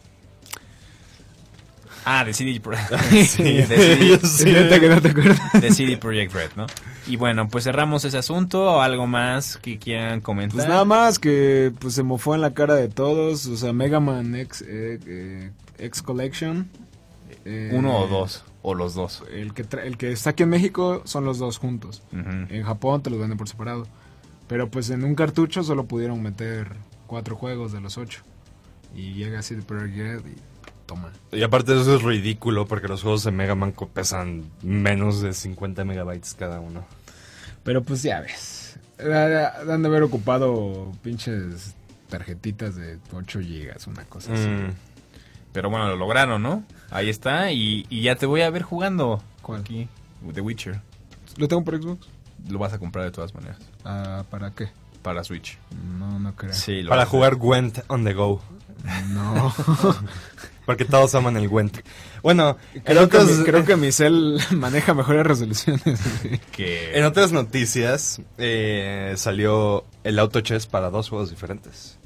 Ah, de CD, Pro- [LAUGHS] [LAUGHS] Sí, de [LAUGHS] CD que no te acuerdas. de CD Projekt Red, ¿no? Y bueno, pues cerramos ese asunto. ¿O algo más que quieran comentar? Pues nada más que pues se mofó en la cara de todos. O sea, Mega Man X, eh, eh, X Collection. eh, Uno o dos. O los dos. El que, tra- el que está aquí en México son los dos juntos. En Japón te los venden por separado. Pero pues en un cartucho solo pudieron meter cuatro juegos de los ocho. Y llega de Projekt y toma. Y aparte eso es ridículo porque los juegos de Mega Man pesan menos de 50 megabytes cada uno. Pero pues ya ves. Han de haber ocupado pinches tarjetitas de 8 gigas, una cosa así. Mm. Pero bueno, lo lograron, ¿no? Ahí está. Y, y ya te voy a ver jugando. ¿Cuál? Aquí. The Witcher. ¿Lo tengo por Xbox? Lo vas a comprar de todas maneras. Ah, ¿Para qué? Para Switch. No, no creo. Sí, lo Para jugar Gwent on the go. No. [LAUGHS] Porque todos aman el Gwent. Bueno, en creo, que mi, creo que mi cel [LAUGHS] maneja mejores resoluciones. Que... en otras noticias eh, salió el Auto Chess para dos juegos diferentes.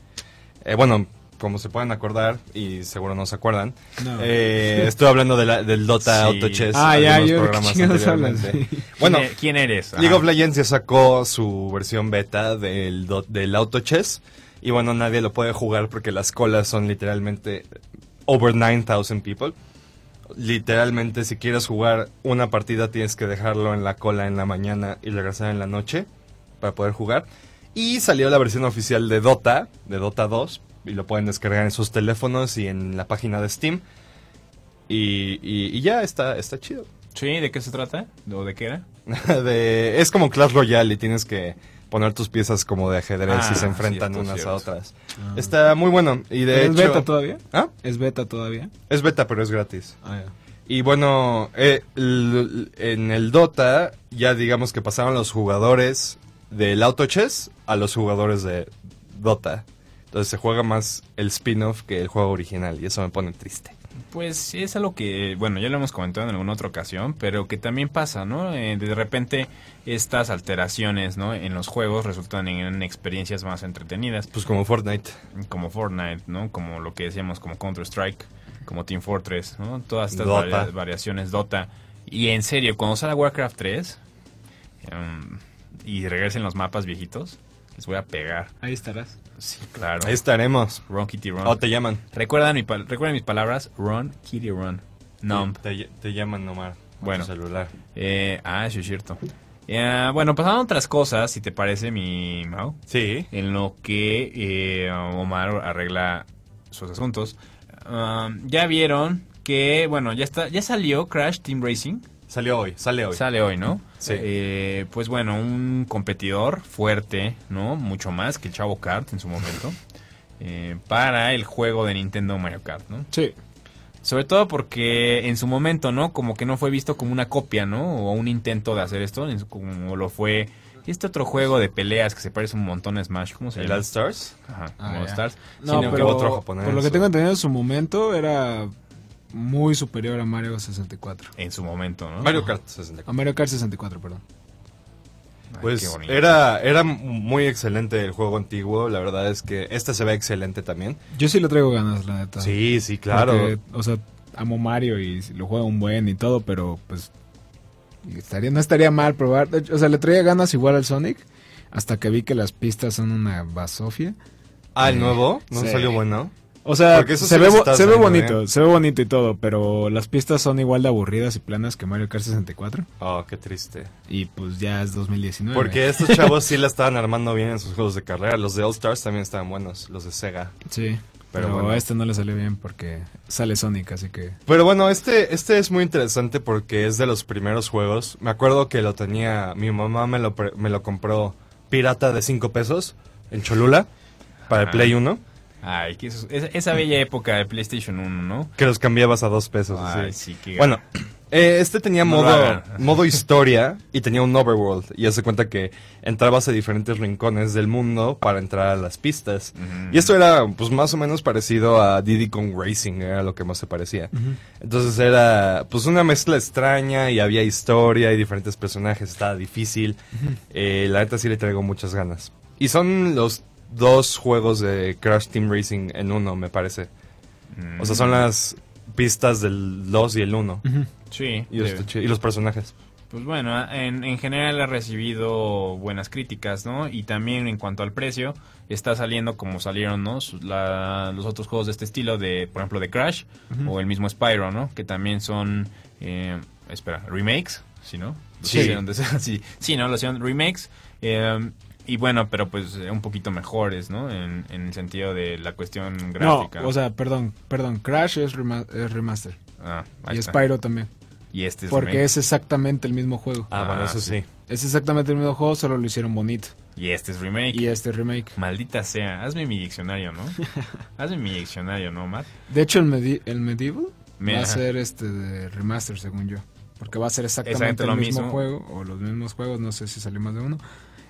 Eh, bueno, como se pueden acordar, y seguro no se acuerdan, No. eh, [LAUGHS] estoy hablando de la- del Dota Sí. Auto Chess. Ah, ya, yo- ¿qué programas chingados hablas? anteriormente. ¿Quién Bueno, e- ¿Quién eres? League Ajá. of Legends ya sacó su versión beta del, del Auto Chess. Y bueno, nadie lo puede jugar porque las colas son literalmente over 9000 people. Literalmente, si quieres jugar una partida, tienes que dejarlo en la cola en la mañana y regresar en la noche para poder jugar. Y salió la versión oficial de Dota, de Dota 2, y lo pueden descargar en sus teléfonos y en la página de Steam. Y, y- y ya está, está chido. Sí, ¿de qué se trata? ¿O de qué era? [LAUGHS] de, es como Clash Royale y tienes que poner tus piezas como de ajedrez Ah, y se enfrentan cierto, unas cierto. a otras. Está muy bueno. Y de ¿Es hecho, beta todavía? ¿Ah? ¿Es beta todavía? Es beta, pero es gratis. Ah. Y bueno, eh, en el Dota ya digamos que pasaron los jugadores del Auto Chess a los jugadores de Dota. Entonces se juega más el spin-off que el juego original y eso me pone triste. Pues es algo que, bueno, ya lo hemos comentado en alguna otra ocasión, pero que también pasa, ¿no? Eh, de repente estas alteraciones, ¿no? En los juegos resultan en experiencias más entretenidas, Pues como Fortnite. como Fortnite, ¿no? Como lo que decíamos, como Counter-Strike, como Team Fortress, ¿no? Todas estas Dota. variaciones Dota. Y en serio, cuando salga Warcraft 3 em, y regresen los mapas viejitos, les voy a pegar. Ahí estarás. Sí, claro. Ahí estaremos. Run, Kitty, Run. O te llaman. Recuerdan, mi pal- recuerdan mis palabras, Run, Kitty, Run. Numb. Te, te llaman nomás. Bueno. Tu celular. Eh, ah, eso es cierto. Eh, bueno, pasaron otras cosas, si te parece, mi Mau, Sí. en lo que eh, Omar arregla sus asuntos. Um, ya vieron que, bueno, ya está, ya salió Crash Team Racing. Salió hoy, sale hoy. Sale hoy, ¿no? Sí. Eh, pues bueno, un competidor fuerte, ¿no? Mucho más que el Chavo Kart en su momento. [LAUGHS] eh, para el juego de Nintendo Mario Kart, ¿no? Sí. Sobre todo porque en su momento, ¿no? Como que no fue visto como una copia, ¿no? O un intento de hacer esto, como lo fue este otro juego de peleas que se parece un montón a Smash, ¿cómo se ¿El llama? All Stars? Ajá, Ah, como. Stars. No, Sino que pero otro japonés, por lo que tengo entendido en su momento era muy superior a Mario 64. en su momento, ¿no? Mario Kart 64. A Mario Kart 64, perdón. Ay, qué Pues bonito. era, era muy excelente el juego antiguo. La verdad es que este se ve excelente también. Yo sí le traigo ganas, la neta. Sí, sí, claro. Porque, o sea, amo Mario y lo juego un buen y todo, pero pues estaría no estaría mal probar. O sea, le traía ganas igual al Sonic hasta que vi que las pistas son una basofia. Ah, el nuevo, ¿no Sí. salió bueno? O sea, se, sí ve, se ve bonito, se ve bonito y todo, pero las pistas son igual de aburridas y planas que Mario Kart 64 Oh, qué triste. y pues ya es 2019. Porque estos [LAUGHS] chavos sí la estaban armando bien en sus juegos de carrera. Los de All Stars también estaban buenos, los de Sega. Sí, Pero pero, bueno. a este no le salió bien porque sale Sonic, así que Pero bueno, este, este es muy interesante porque es de los primeros juegos. Me acuerdo que lo tenía, mi mamá me lo, me lo compró pirata de 5 pesos en Cholula para el. Play 1. Ay, que eso- esa, esa bella época de PlayStation 1, ¿no? Que los cambiabas a dos pesos. Ay, así. sí, qué Bueno, eh, este tenía No modo, [LAUGHS] historia y tenía un overworld. Y hace cuenta que entrabas a diferentes rincones del mundo para entrar a las pistas. Y esto era pues más o menos parecido a Diddy Kong Racing, era lo que más se parecía. Entonces era pues una mezcla extraña y había historia y diferentes personajes, estaba difícil. Eh, la neta sí le traigo muchas ganas. Y son los dos juegos de Crash Team Racing en uno, me parece. O sea, son las pistas del 2 y el 1. Sí, Y, los personajes. Pues bueno, en, en general ha recibido buenas críticas, ¿no? Y también en cuanto al precio, está saliendo como salieron, ¿no? La- los otros juegos de este estilo, de por ejemplo de Crash o el mismo Spyro, ¿no? Que también son, eh, espera, remakes, ¿sí, no? Sí, sí, [LAUGHS] ¿no? Lo hicieron remakes. eh, y bueno, pero pues eh, un poquito mejores, ¿no? En, en el sentido de la cuestión No, gráfica. o sea, perdón, perdón, Crash es, rema- es remaster. Ah, ahí y está. Spyro también. Y este es Porque remake. es exactamente el mismo juego. Ah, Ah, bueno, eso sí. Es exactamente el mismo juego, solo lo hicieron bonito. Y este es remake. Y este remake. Maldita sea, hazme mi diccionario, ¿no? [LAUGHS] hazme mi diccionario, ¿no, Matt? De hecho, el, Medi- el Medieval Me- va a ajá. ser este de remaster, según yo. Porque va a ser exactamente Exacto, el lo mismo, mismo. juego, o los mismos juegos, no sé si salió más de uno.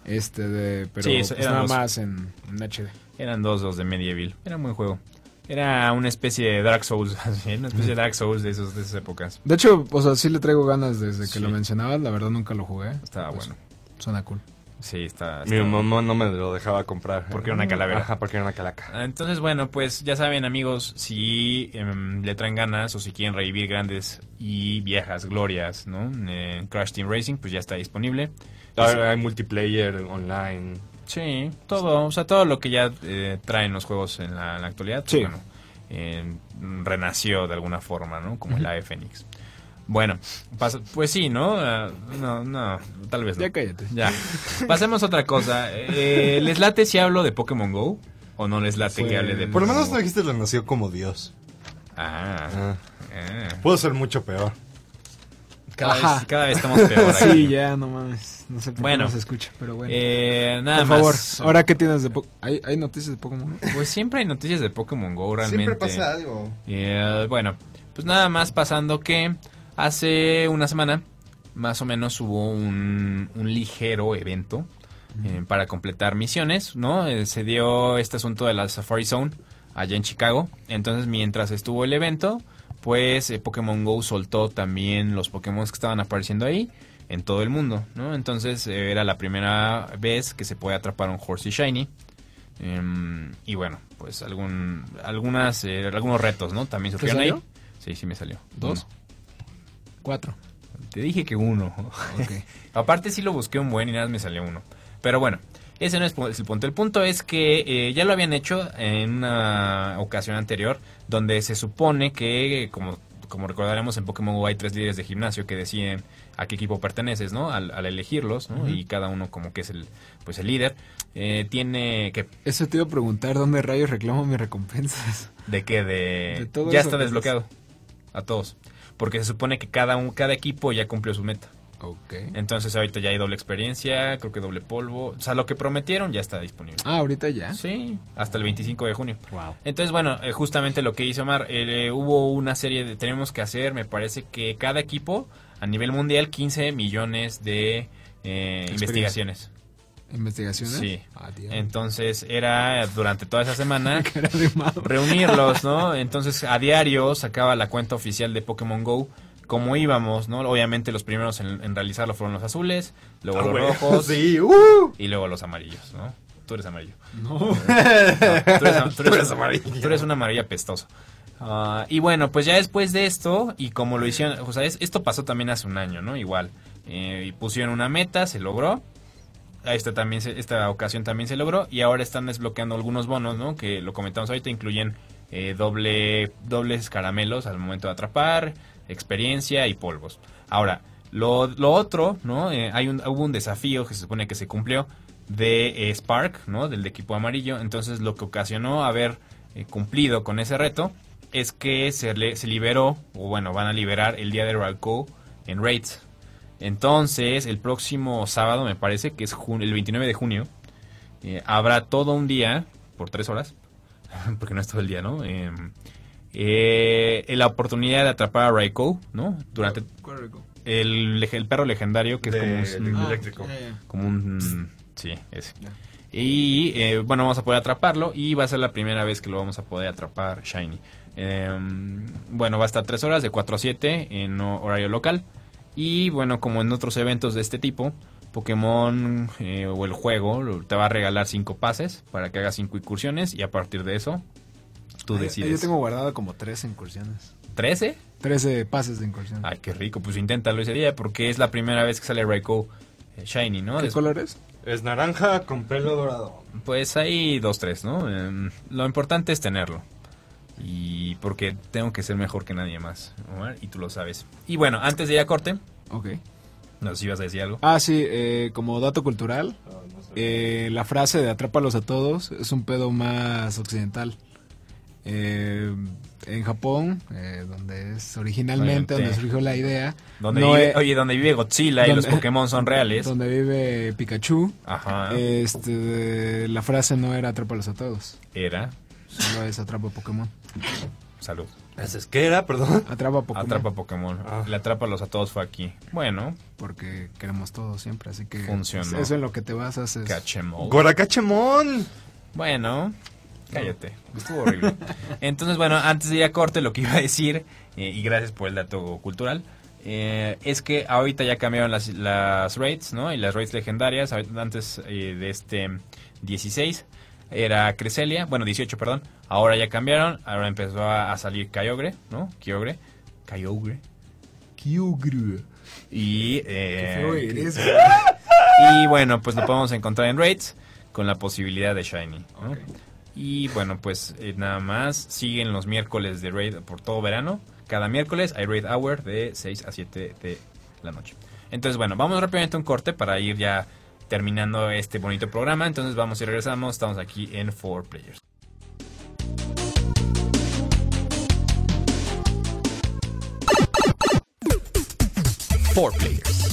Este de, pero Sí, eso pues nada los- más en, en HD. Eran dos, dos de Medieval. Era un buen juego. Era una especie de Dark Souls, [LAUGHS] así, una especie de Dark Souls de, esos, de esas épocas. De hecho, o sea, sí le traigo ganas desde que Sí. lo mencionabas, la verdad nunca lo jugué. Estaba Pues, bueno. Suena cool. Sí, está... Mi está- mamá no me lo dejaba comprar. Porque era una calavera. Ajá, porque era una calaca. Ah, Entonces, bueno, pues ya saben, amigos, si em, le traen ganas o si quieren revivir grandes y viejas glorias, ¿no? En Crash Team Racing, pues ya está disponible. Hay multiplayer online. Sí, todo, o sea, todo lo que ya eh, traen los juegos en la, en la actualidad, pues, Sí. bueno, eh, renació de alguna forma, ¿no? Como el ave Fénix. Bueno, pues sí, ¿no? Ah, no, no, tal vez no. Ya cállate. Ya. Pasemos a otra cosa. Eh, ¿Les late si hablo de Pokémon Go? ¿O no les late que hable de Por lo menos dijiste lo nació como Dios. Ah, Ah. ah. Pudo ser mucho peor. Cada, Ajá. vez, cada vez estamos peor [LAUGHS] aquí. Sí, ya, no mames. No sé por Bueno. qué no se escucha, pero bueno. Eh, nada por más. favor, ahora qué tienes de Po- ¿Hay, ¿Hay noticias de Pokémon? Pues siempre hay noticias de Pokémon Go, realmente. algo. Eh, bueno, pues nada más pasando que hace una semana, más o menos, hubo un, un ligero evento eh, para completar misiones, ¿no? Eh, se dio este asunto de la Safari Zone allá en Chicago. Entonces, mientras estuvo el evento, pues eh, Pokémon Go soltó también los Pokémon que estaban apareciendo ahí en todo el mundo, ¿no? Entonces, eh, era la primera vez que se puede atrapar un Horsey Shiny. Em, y bueno, pues algún, algunas, eh, algunos retos, ¿no? También surgieron ahí. salió? Sí, sí me salió. ¿Dos? Uno. Cuatro. Te dije que uno. [LAUGHS] Aparte sí lo busqué un buen y nada más me salió uno. Pero bueno, ese no es el punto. El punto es que eh, ya lo habían hecho en una ocasión anterior, donde se supone que, como, como recordaremos en Pokémon GO hay tres líderes de gimnasio que deciden a qué equipo perteneces, ¿no? Al, al elegirlos, ¿no? Y cada uno como que es el, pues el líder. Eh, tiene que... Eso te iba a preguntar, ¿dónde rayos reclamo mis recompensas? ¿De qué? De, De todo ya está que desbloqueado. A todos. Porque se supone que cada, un, cada equipo ya cumplió su meta. Ok. Entonces ahorita ya hay doble experiencia, creo que doble polvo. O sea, lo que prometieron ya está disponible. Ah, ahorita ya. Sí, hasta el 25 de junio. Wow. Entonces, bueno, eh, justamente lo que hizo Omar, eh, hubo una serie de... Tenemos que hacer, me parece que cada equipo, a nivel mundial, 15 millones de eh, investigaciones. ¿Investigaciones? Sí. Ah. Entonces era durante toda esa semana [LAUGHS] reunirlos, ¿no? Entonces a diario sacaba la cuenta oficial de Pokémon Go cómo íbamos, ¿no? Obviamente los primeros en, en realizarlo fueron los azules, luego Ah, los rojos [LAUGHS] Sí, uh. y luego los amarillos, ¿no? Tú eres amarillo. No. [LAUGHS] No, tú, eres, [LAUGHS] tú eres- Tú eres amarillo. Tú eres una amarilla pestosa. Ah, y bueno, pues ya después de esto, y como lo hicieron, o sea, es- esto pasó también hace un año, ¿no? Igual. Eh, y pusieron una meta, se logró. Esta, también se- esta ocasión también se logró. Y ahora están desbloqueando algunos bonos, ¿no? Que lo comentamos ahorita, incluyen eh, doble, dobles caramelos al momento de atrapar, experiencia y polvos. Ahora, lo, lo otro, ¿no? Eh, hay un, hubo un desafío que se supone que se cumplió de eh, Spark, ¿no? Del equipo amarillo. Entonces, lo que ocasionó haber eh, cumplido con ese reto es que se, le- se liberó, o bueno, van a liberar el día de Ralco en Raids. Entonces, el próximo sábado, me parece que es el 29 de junio, habrá todo un día, por tres horas, [LAUGHS] porque no es todo el día, ¿no? Eh, la oportunidad de atrapar a Raikou, ¿no? Durante el, leg- el perro legendario que es De- como un, el eléctrico. como un sí, ese. Y eh, bueno, vamos a poder atraparlo y va a ser la primera vez que lo vamos a poder atrapar Shiny. Eh, bueno, va a estar 3 horas de 4 a 7 en ho- horario local. Y bueno, como en otros eventos de este tipo, Pokémon eh, o el juego te va a regalar 5 pases para que hagas 5 incursiones y a partir de eso tú Ay, decides. Yo tengo guardado como tres incursiones. ¿13? 13 pases de incursión. Ay, qué rico, pues inténtalo ese día porque es la primera vez que sale Raikou eh, Shiny, ¿no? ¿Qué Des- colores? Es naranja con pelo dorado. Pues ahí dos, tres, ¿no? Em, lo importante es tenerlo. Y porque tengo que ser mejor que nadie más, Omar, y tú lo sabes. Y bueno, antes de ir a corte, Ok. no sé si ibas a decir algo. Ah, sí, eh, como dato cultural, eh, la frase de atrápalos a todos es un pedo más occidental. Eh, en Japón, eh, donde es originalmente Obviamente. donde surgió la idea, Donde no vive, es- oye, donde vive Godzilla y los Pokémon son reales. donde vive Pikachu, Ajá. este, la frase no era atrápalos a todos, Era. solo es atrapa Pokémon. Salud. ¿Ese es qué era? Perdón. Atrapa Pokémon. Atrapa Pokémon. Ah. El atrápalos a todos fue aquí. Bueno, Porque queremos todo siempre, así que Funcionó. eso en lo que te basas es... Cachemol. Goracachemon. Bueno, cállate. Estuvo horrible. Entonces, bueno, antes de ir a corte, lo que iba a decir, eh, y gracias por el dato cultural, eh, es que ahorita ya cambiaron las, las raids, ¿no? Y las raids legendarias, antes eh, de este 16 era Cresselia, bueno, 18, perdón. Ahora ya cambiaron, ahora empezó a, a salir Kyogre, ¿no? Kyogre. Kyogre. Kyogre. Y... eh, eres, y bueno, pues lo podemos encontrar en raids con la posibilidad de Shiny. ¿no? Y bueno, pues eh, nada más siguen los miércoles de raid por todo verano. Cada miércoles hay raid hour de 6 a 7 de la noche. Entonces, bueno, vamos rápidamente a un corte para ir ya terminando este bonito programa. Entonces vamos y regresamos. Estamos aquí en 4 Players. Four Players.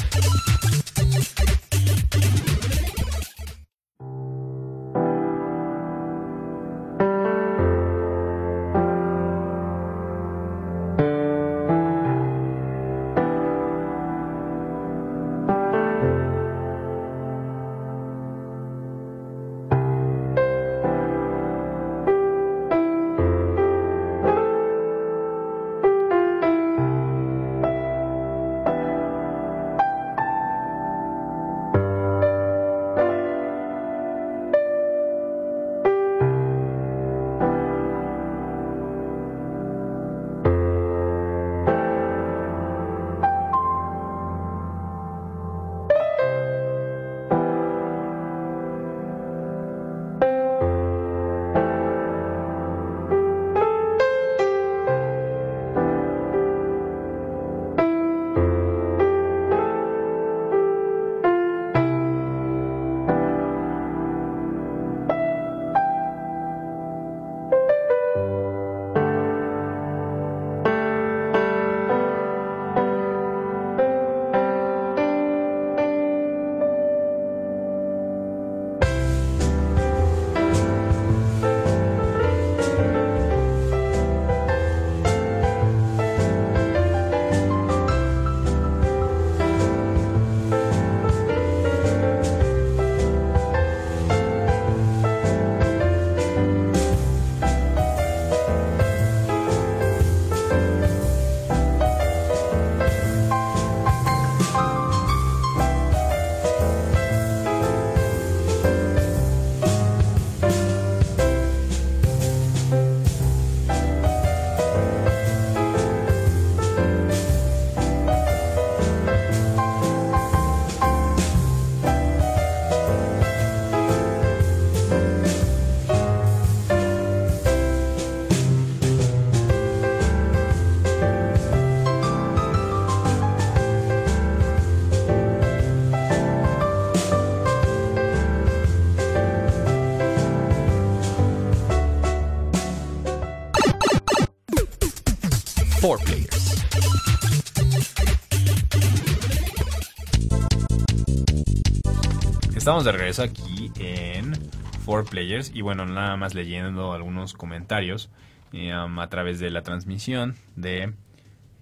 Estamos de regreso aquí en 4 Players. Y bueno, nada más leyendo algunos comentarios eh, um, a través de la transmisión de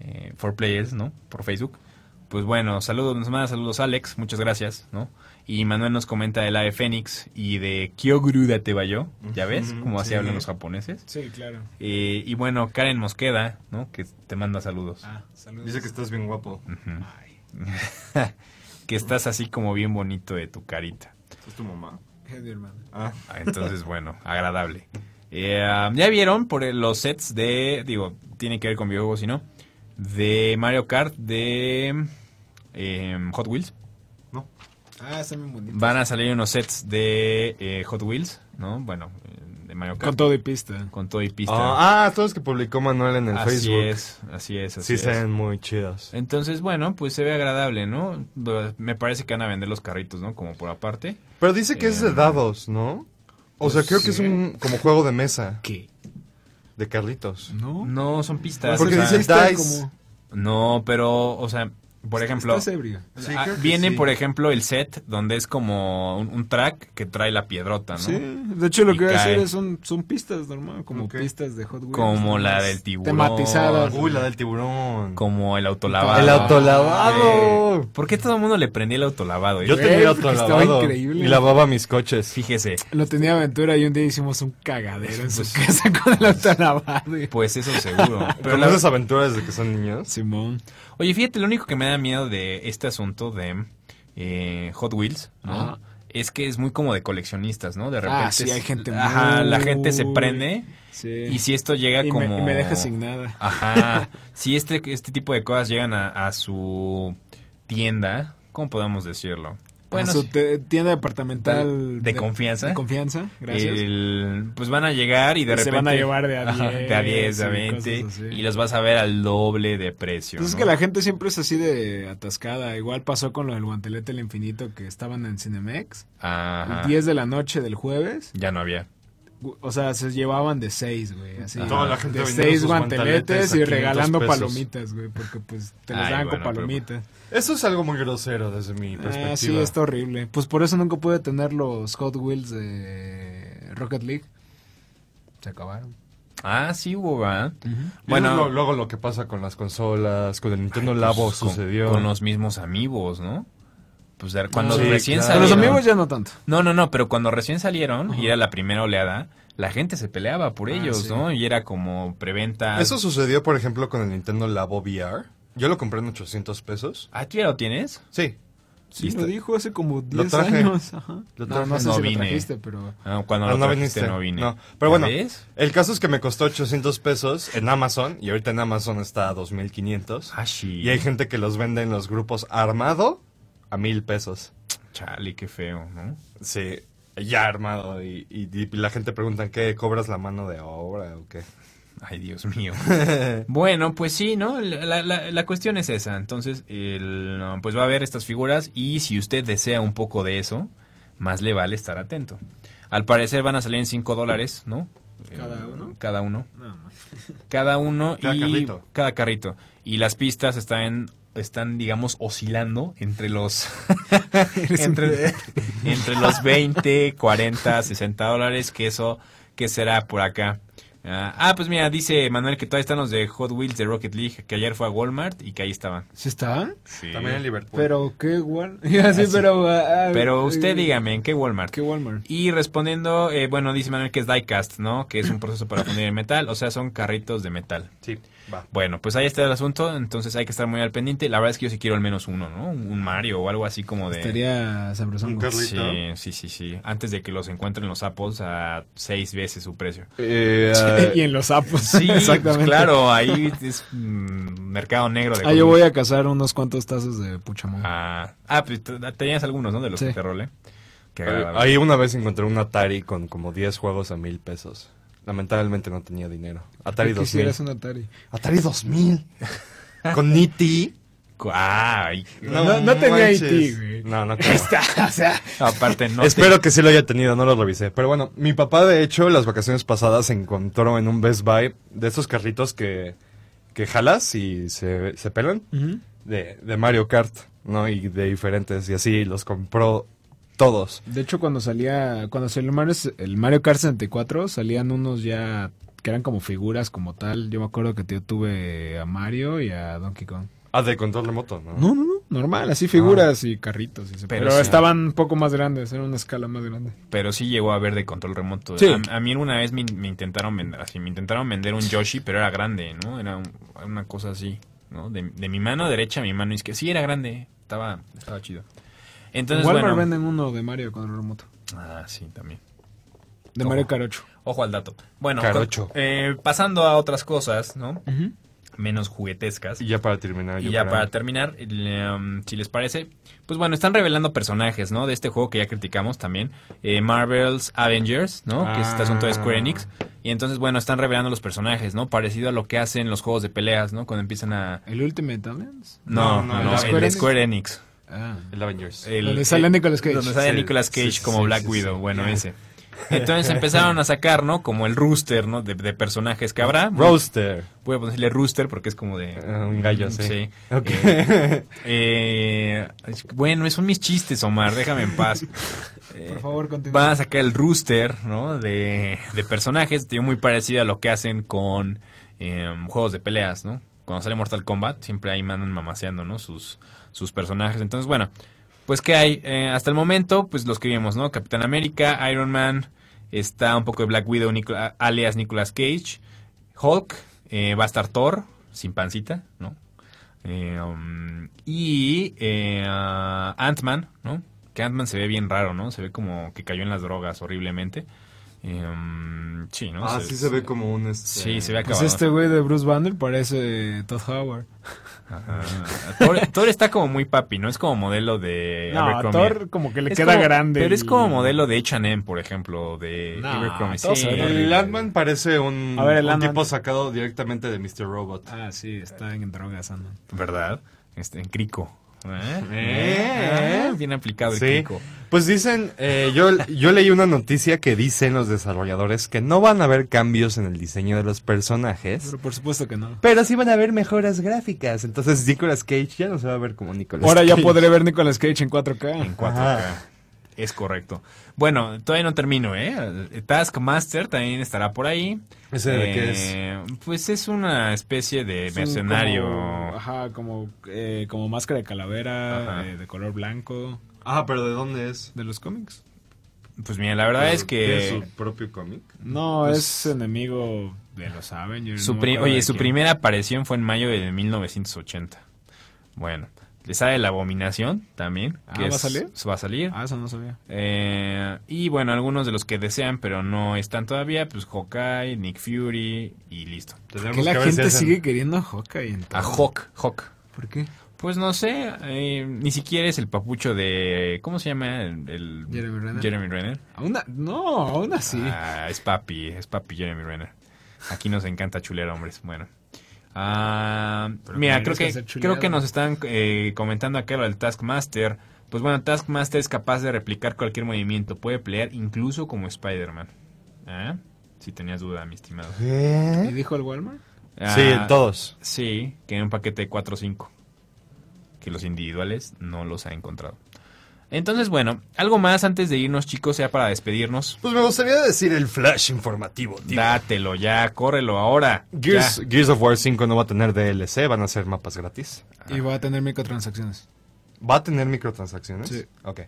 eh, 4 Players, ¿no? Por Facebook. Pues bueno, saludos, nos manda saludos Alex, muchas gracias, ¿no? Y Manuel nos comenta del AE Fénix y de Kyoguru de Tebayo, ¿ya ves? Como así sí. hablan los japoneses. Sí, claro. Eh, y bueno, Karen Mosqueda, ¿no? Que te manda saludos. Ah, saludos. Dice que estás bien guapo. [LAUGHS] que estás así como bien bonito de tu carita. ¿Es tu mamá? Es mi hermano. Ah. Ah, Entonces, bueno, agradable. Eh, ah, ya vieron por el- los sets de, digo, tiene que ver con videojuegos y no, de Mario Kart de eh, Hot Wheels. No. Ah, están bien bonitos. Van a salir unos sets de eh, Hot Wheels, ¿no? Bueno, Mario Kart. Con todo y pista. Con todo y pista. Ah, ah, todos que publicó Manuel en el así Facebook. es, así es, así Sí, es. se ven muy chidos. Entonces, bueno, pues se ve agradable, ¿no? Me parece que van a vender los carritos, ¿no? Como por aparte. Pero dice que es de Eh, dados, ¿no? O sea, creo que es sí. un como juego de mesa ¿Qué? de Carlitos. ¿No? No, son pistas. Porque o sea, dice Está dice como- No, pero, o sea, por ejemplo, Estás ebrio. Sí, ah, viene, sí. por ejemplo, el set donde es como un, un track que trae la piedrota, ¿no? Sí, de hecho lo Y que voy a decir es son, son pistas normal, como pistas de Hot Wheels. Como la del tiburón. Tematizadas. Uy, la del tiburón. Como el autolavado. El autolavado. Eh, ¿Por qué todo el mundo le prendía el autolavado? Yo Güey, tenía porque autolavado. estaba increíble. Y lavaba mis coches. Fíjese, Lo tenía Aventura y un día hicimos un cagadero en su Pues- casa con el autolavado. pues eso seguro. [LAUGHS] Pero Con la- esas aventuras desde que son niños. Simón. Oye, fíjate, lo único que me da miedo de este asunto de eh, Hot Wheels, ¿no? Ajá. Es que es muy como de coleccionistas, ¿no? De repente. Ah, sí, hay gente Ajá, la gente se muy- prende. Sí. Y si esto llega Y me- como... y me deja sin nada. Ajá. [LAUGHS] si este, este tipo de cosas llegan a, a su tienda, ¿cómo podemos decirlo? Bueno, Bueno, su tienda departamental de confianza. De confianza, gracias. el- pues van a llegar y de Y se repente... van a llevar de a [LAUGHS] Ajá, 10 de a 10, de a y 20. cosas así. Y los vas a ver al doble de precio. Pues es ¿no? que la gente siempre es así de atascada. Igual pasó con lo del guantelete del infinito que estaban en Cinemex. Ajá. 10 de la noche del jueves. Ya no había. O sea, se llevaban de 6, güey. Así. Toda la gente de vendiendo 6 sus guanteletes y 500 regalando pesos. palomitas, güey. Porque pues te Ay, daban bueno, con pero- palomitas. Eso es algo muy grosero desde mi perspectiva. Ah, sí, está horrible. Pues por eso nunca pude tener los Hot Wheels de Rocket League. Se acabaron. Ah, sí hubo, ¿verdad? Bueno, Bueno, lo- luego lo que pasa con las consolas, con el Nintendo Ay, Labo pues, con- sucedió. Con, los mismos amigos, ¿no? Pues de- cuando Sí, recién claro. Con los salieron. amigos ya no tanto. No, no, no, pero cuando recién salieron y era la primera oleada, la gente se peleaba por Ah, ellos, sí. ¿no? Y era como preventa. Eso sucedió, por ejemplo, con el Nintendo Labo VR. Yo lo compré en 800 pesos. Ah, ¿tú ya lo tienes? Sí. Sí, Listo. lo dijo hace como 10 traje. años. Ajá. Lo no, traje. no sé No si vine. lo trajiste, pero... Ah, cuando Ah, lo no trajiste viniste. no vine. No, pero ¿Ya bueno. ves? El caso es que me costó 800 pesos en Amazon y ahorita en Amazon está a 2500. Ah, sí. Y hay gente que los vende en los grupos armado a mil pesos. Chale, qué feo, ¿no? Sí, ya armado. Y, y- y la gente pregunta, ¿qué? ¿Cobras la mano de obra o qué? Ay, Dios mío. [LAUGHS] bueno, pues sí, ¿no? La, la- la cuestión es esa. Entonces, el, pues va a haber estas figuras y si usted desea un poco de eso, más le vale estar atento. Al parecer van a salir en 5 dólares, ¿no? ¿Cada uno? Cada uno. No, no. Cada uno Cada y carrito. cada carrito. Y las pistas están, están digamos, oscilando entre los [LAUGHS] entre, entre los 20, 40, 60 dólares, que eso, que será por acá? Ah, ah, pues mira, dice Manuel que todavía están los de Hot Wheels de Rocket League, que ayer fue a Walmart y que ahí estaban. ¿Sí estaban? Sí. También en Liverpool. Pero qué Walmart. [LAUGHS] Ah, sí. pero... ah, Pero eh, usted dígame, ¿en qué Walmart? ¿Qué Walmart? Y respondiendo, eh, bueno, dice Manuel que es diecast, ¿no? Que es un proceso para fundir el metal, o sea, son carritos de metal. Sí, va. Bueno, pues ahí está el asunto, entonces hay que estar muy al pendiente. La verdad es que yo sí quiero al menos uno, ¿no? Un Mario o algo así como de... Estaría sabrosón. Sí, sí, sí, sí. Antes de que los encuentren los Apples a seis veces su precio. Eh, [LAUGHS] y en los sapos. Sí, exactamente. pues claro, ahí es mm, mercado negro de Ah, yo voy a cazar unos cuantos tazos de Puchamón. Ah, ah, pues tenías algunos, ¿no? De los Sí. que te rolé. Ahí- una vez encontré un Atari con como 10 juegos a mil pesos. Lamentablemente no tenía dinero. Atari ¿Qué 2000. quisieras un Atari? Atari 2000. [LAUGHS] con E Niti. No- no tenía. IT, güey. No, no [LAUGHS] creo. o sea, aparte no [LAUGHS] te- Espero que sí lo haya tenido, no lo revisé. Pero bueno, mi papá de hecho las vacaciones pasadas se encontró en un Best Buy de esos carritos que, que jalas y se, se pelan de, de Mario Kart, ¿no? Y de diferentes y así los compró Todos. De hecho, cuando salía, cuando salió el Mario, el Mario Kart 64, salían unos ya que eran como figuras como tal. Yo me acuerdo que yo tuve a Mario y a Donkey Kong. Ah, de control remoto, ¿no? No, no, no, normal, así figuras y carritos. y se- Pero pero sí. estaban un poco más grandes, era una escala más grande. Pero sí llegó a haber de control remoto. Sí. A, a mí una vez me, me intentaron vender, así, me intentaron vender un Yoshi, pero era grande, ¿no? Era un- una cosa así, ¿no? De, de mi mano derecha a mi mano izquierda. Sí, era grande. Estaba, estaba chido. Entonces, En Walmart bueno. venden uno de Mario con el remoto. Ah, sí, también. De Ojo. Mario 8. Ojo al dato. Bueno, Carocho. eh, pasando a otras cosas, ¿no? Menos juguetescas. Y ya para terminar. Y ya para terminar, um, si les parece, pues bueno, están revelando personajes, ¿no? De este juego que ya criticamos también, eh, Marvel's Avengers, ¿no? Que es este asunto de Square Enix. Y entonces, bueno, están revelando los personajes, ¿no? Parecido a lo que hacen los juegos de peleas, ¿no? Cuando empiezan a... ¿El Ultimate Alliance? No, No, no, no, no, el Square Enix. Square Enix. Ah. El Avengers. El- Donde sale el- Nicolas Cage. Donde sale Sí, Nicolas Cage sí, como sí, Black sí, Widow, sí. bueno, ese. Entonces empezaron a sacar, ¿no? Como el rooster, ¿no? De, de personajes que habrá. Roaster. Voy a ponerle rooster porque es como de... Ah, un gallo, sí. Sí. Ok. Eh, eh, bueno, son mis chistes, Omar, déjame en paz. Eh, Por favor, continúa. van a sacar el rooster, ¿no? De, de personajes, tío, muy parecido a lo que hacen con em, juegos de peleas, ¿no? Cuando sale Mortal Kombat, siempre ahí mandan mamaseando, ¿no? Sus, sus personajes. Entonces, bueno, pues ¿qué hay? Eh, hasta el momento, pues los que vimos, ¿no? Capitán América, Iron Man, está un poco de Black Widow, Nicola- alias Nicolas Cage, Hulk, eh, va a estar Thor, sin pancita, ¿no? Eh, um, y eh, ah, Ant-Man, ¿no? Que Ant-Man se ve bien raro, ¿no? Se ve como que cayó en las drogas horriblemente. Eh, um, sí, ¿no? Ah, sí se ve como un... Este... Sí, se ve Pues acabado. este güey de Bruce Banner parece Todd Howard. Ajá. Thor, Thor está como muy papi, ¿no? Es como modelo de No, Abercrombie. Thor como que le Es queda como- grande. Pero es como modelo de H&M, por ejemplo, de No, Abercrombie. se Sí. El. Ant-Man parece un, ver, un tipo sacado directamente de Mr. Robot. Ah, sí, está en drogas, Ant-Man. ¿Verdad? Este, en crico. ¿Eh? Eh. Ah, Bien aplicado el Sí. Pues dicen, eh, yo, yo leí una noticia que dicen los desarrolladores que no van a haber cambios en el diseño de los personajes, Pero por supuesto que no. pero sí van a haber mejoras gráficas. Entonces Nicolas Cage ya no se va a ver como Nicolas Ahora ya Cage. podré ver Nicolas Cage en 4K. En 4K. Es correcto. Bueno, todavía no termino, ¿eh? Taskmaster también estará por ahí. ¿Ese de qué Eh, Pues es una especie de Es mercenario. como- ajá, como, eh, como máscara de calavera, eh, de color blanco, Ah, pero ¿de dónde es? de los cómics. Pues mira, la verdad es que su propio cómic? No, Pues- es enemigo de los Avengers. su no oye, su quién. primera aparición fue en mayo de 1980. Bueno, sale la abominación también. Ah, que ¿va a es- salir? Va a salir. Ah, eso no sabía. Eh, y bueno, algunos de los que desean, pero no están todavía, pues Hawkeye, Nick Fury y listo. Tenemos Que la que ver si gente sigue queriendo a Hawkeye en A. Hawk, Hawk. ¿Por qué? Pues no sé, eh, ni siquiera es el papucho de... ¿Cómo se llama? El, el- Jeremy Renner. Jeremy Renner. Aún a- no, aún así. Ah, es papi, es papi Jeremy Renner. Aquí nos encanta chulear hombres. Bueno. Ah, mira, que creo que, creo que nos están eh, comentando acá lo del Taskmaster. Pues bueno, Taskmaster es capaz de replicar cualquier movimiento. Puede pelear incluso como Spider-Man. ¿Ah? Si tenías duda, mi estimado. ¿Y dijo el Walmart? Sí, Ah, todos. Sí, que en un paquete de 4 o 5. Que los individuales no los ha encontrado. Entonces, bueno, algo más antes de irnos, chicos, sea para despedirnos. Pues me gustaría decir el flash informativo, tío. Dátelo ya, córrelo ahora. Gears, Ya. Gears of War 5 no va a tener DLC, van a ser mapas gratis. Y va a tener microtransacciones. ¿Va a tener microtransacciones? Sí. Ok.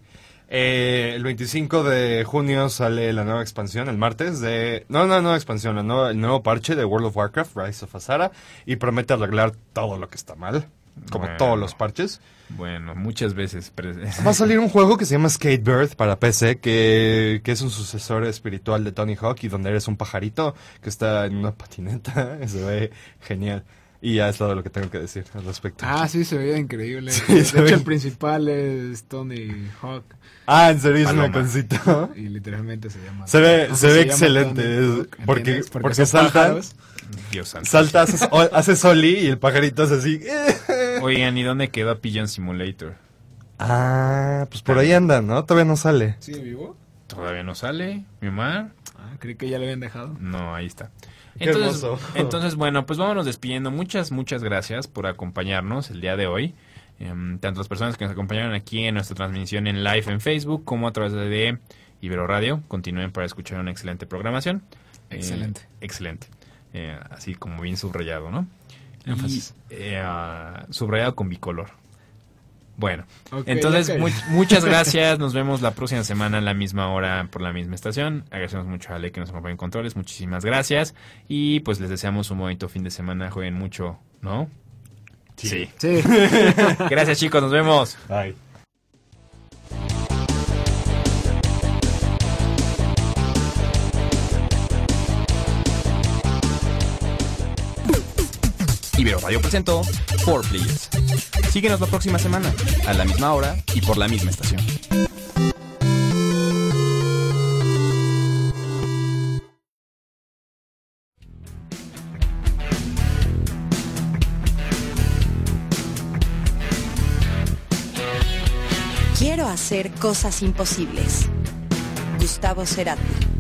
Eh, el 25 de junio sale la nueva expansión, el martes, de... No, no, nueva expansión, la nueva- el nuevo parche de World of Warcraft, Rise of Azara, y promete arreglar todo lo que está mal, como Bueno. todos los parches. Bueno, muchas veces. [LAUGHS] Va a salir un juego que se llama Skatebird para PC, que, que es un sucesor espiritual de Tony Hawk y donde eres un pajarito que está en una patineta. [LAUGHS] Se ve genial. Y ya es todo lo que tengo que decir al respecto. Ah, sí, se veía increíble. Sí, de se hecho, ve- el principal es Tony Hawk. Ah, en serio es una cosita. Y literalmente se llama. Se ve, se ve llama excelente. Es- porque porque, son salta, pájaros. Dios santo. salta, hace, hace soli y el pajarito es así. Oigan, ¿y dónde quedó Pigeon Simulator? Ah, pues por ahí anda, ¿no? Todavía no sale. ¿Sigue vivo? ¿Todavía no sale? ¿Mi Omar? Ah, creí que ya le habían dejado. No, ahí está. Qué Entonces, hermoso. [LAUGHS] entonces, bueno, pues vámonos despidiendo. Muchas, muchas gracias por acompañarnos el día de hoy. Em, tanto las personas que nos acompañaron aquí en nuestra transmisión en live en Facebook como a través de Ibero Radio. Continúen para escuchar una excelente programación. Eh, Excelente. excelente. Eh, así como bien subrayado, ¿no? Énfasis. Y, eh, ah, subrayado con bicolor. Bueno, entonces mu- muchas gracias. Nos vemos la próxima semana a la misma hora por la misma estación. Agradecemos mucho a Ale que nos acompaña en controles. Muchísimas gracias. Y pues les deseamos un bonito fin de semana. Jueguen mucho, ¿no? Sí. Sí. [LAUGHS] Gracias chicos, nos vemos. Bye. Ibero Radio presentó 4 Players. Síguenos la próxima semana. A la misma hora y por la misma estación. Quiero hacer cosas imposibles. Gustavo Cerati.